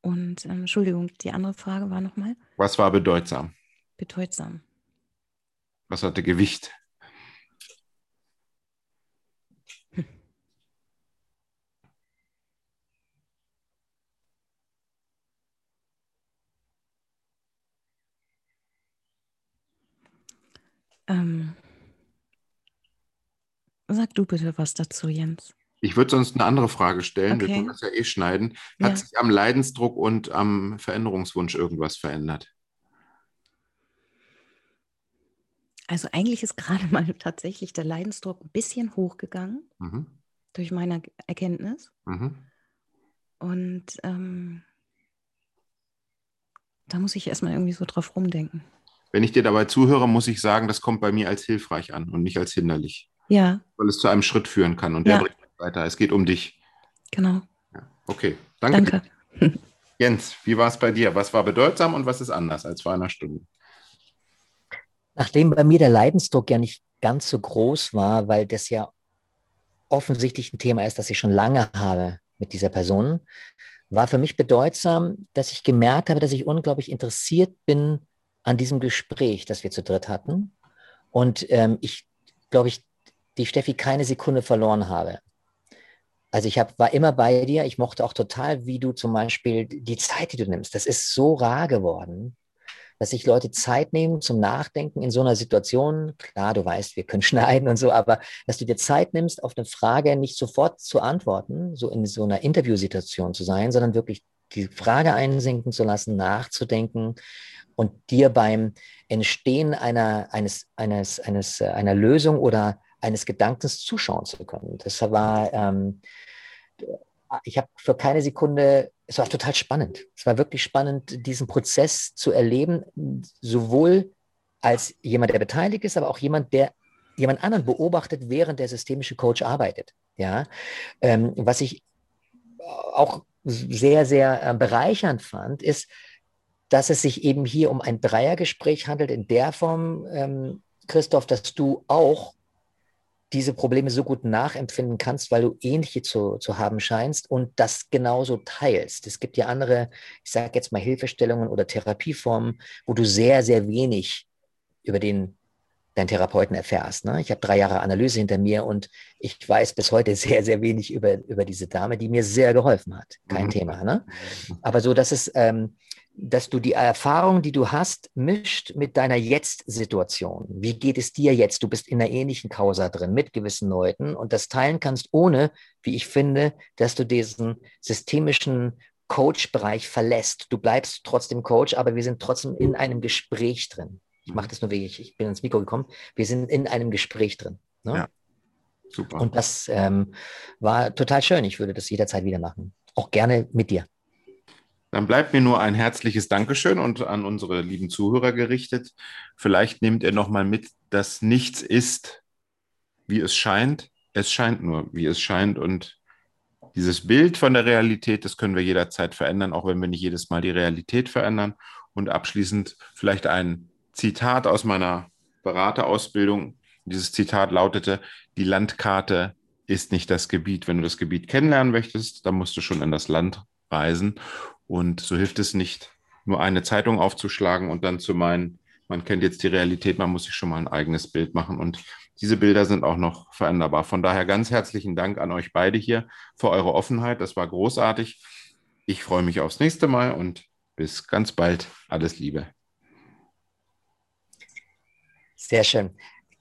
Und ähm, Entschuldigung, die andere Frage war nochmal. Was war bedeutsam? Bedeutsam. Was hatte Gewicht? Hm. Ähm, Sag du bitte was dazu, Jens. Ich würde sonst eine andere Frage stellen. Okay. Wir können das ja eh schneiden. Hat ja. sich am Leidensdruck und am Veränderungswunsch irgendwas verändert? Also eigentlich ist gerade mal tatsächlich der Leidensdruck ein bisschen hochgegangen mhm. durch meine Erkenntnis. Mhm. Und ähm, Da muss ich erstmal irgendwie so drauf rumdenken. Wenn ich dir dabei zuhöre, muss ich sagen, das kommt bei mir als hilfreich an und nicht als hinderlich. Ja. Weil es zu einem Schritt führen kann und der ja. bringt weiter. Es geht um dich. Genau. Ja. Okay, danke. Danke. Jens, wie war es bei dir? Was war bedeutsam und was ist anders als vor einer Stunde? Nachdem bei mir der Leidensdruck ja nicht ganz so groß war, weil das ja offensichtlich ein Thema ist, das ich schon lange habe mit dieser Person, war für mich bedeutsam, dass ich gemerkt habe, dass ich unglaublich interessiert bin an diesem Gespräch, das wir zu dritt hatten. Und ähm, ich, glaube ich, die Steffi keine Sekunde verloren habe. Also ich hab, war immer bei dir. Ich mochte auch total, wie du zum Beispiel die Zeit, die du nimmst. Das ist so rar geworden dass sich Leute Zeit nehmen zum Nachdenken in so einer Situation. Klar, du weißt, wir können schneiden und so, aber dass du dir Zeit nimmst, auf eine Frage nicht sofort zu antworten, so in so einer Interviewsituation zu sein, sondern wirklich die Frage einsinken zu lassen, nachzudenken und dir beim Entstehen einer, eines, eines, eines, äh, einer Lösung oder eines Gedankens zuschauen zu können. Das war, ähm, ich habe für keine Sekunde es war total spannend. Es war wirklich spannend, diesen Prozess zu erleben, sowohl als jemand, der beteiligt ist, aber auch jemand, der jemand anderen beobachtet, während der systemische Coach arbeitet. Ja, ähm, was ich auch sehr, sehr äh, bereichernd fand, ist, dass es sich eben hier um ein Dreiergespräch handelt in der Form, ähm, Christoph, dass du auch diese Probleme so gut nachempfinden kannst, weil du ähnliche zu, zu haben scheinst und das genauso teilst. Es gibt ja andere, ich sage jetzt mal Hilfestellungen oder Therapieformen, wo du sehr, sehr wenig über den deinen Therapeuten erfährst. Ne? Ich habe drei Jahre Analyse hinter mir und ich weiß bis heute sehr, sehr wenig über, über diese Dame, die mir sehr geholfen hat. Kein mhm. Thema. Ne? Aber so, dass es ähm, dass du die Erfahrung, die du hast, mischt mit deiner Jetzt-Situation. Wie geht es dir jetzt? Du bist in einer ähnlichen Causa drin mit gewissen Leuten und das teilen kannst, ohne, wie ich finde, dass du diesen systemischen Coach-Bereich verlässt. Du bleibst trotzdem Coach, aber wir sind trotzdem in einem Gespräch drin. Ich mache das nur, wie ich, ich bin ins Mikro gekommen. Wir sind in einem Gespräch drin. Ne? Ja, super. Und das ähm, war total schön. Ich würde das jederzeit wieder machen. Auch gerne mit dir. Dann bleibt mir nur ein herzliches Dankeschön und an unsere lieben Zuhörer gerichtet. Vielleicht nehmt ihr nochmal mit, dass nichts ist, wie es scheint. Es scheint nur, wie es scheint. Und dieses Bild von der Realität, das können wir jederzeit verändern, auch wenn wir nicht jedes Mal die Realität verändern. Und abschließend vielleicht ein Zitat aus meiner Beraterausbildung. Dieses Zitat lautete, die Landkarte ist nicht das Gebiet. Wenn du das Gebiet kennenlernen möchtest, dann musst du schon in das Land reisen. Und so hilft es nicht, nur eine Zeitung aufzuschlagen und dann zu meinen, man kennt jetzt die Realität, man muss sich schon mal ein eigenes Bild machen. Und diese Bilder sind auch noch veränderbar. Von daher ganz herzlichen Dank an euch beide hier für eure Offenheit. Das war großartig. Ich freue mich aufs nächste Mal und bis ganz bald. Alles Liebe. Sehr schön.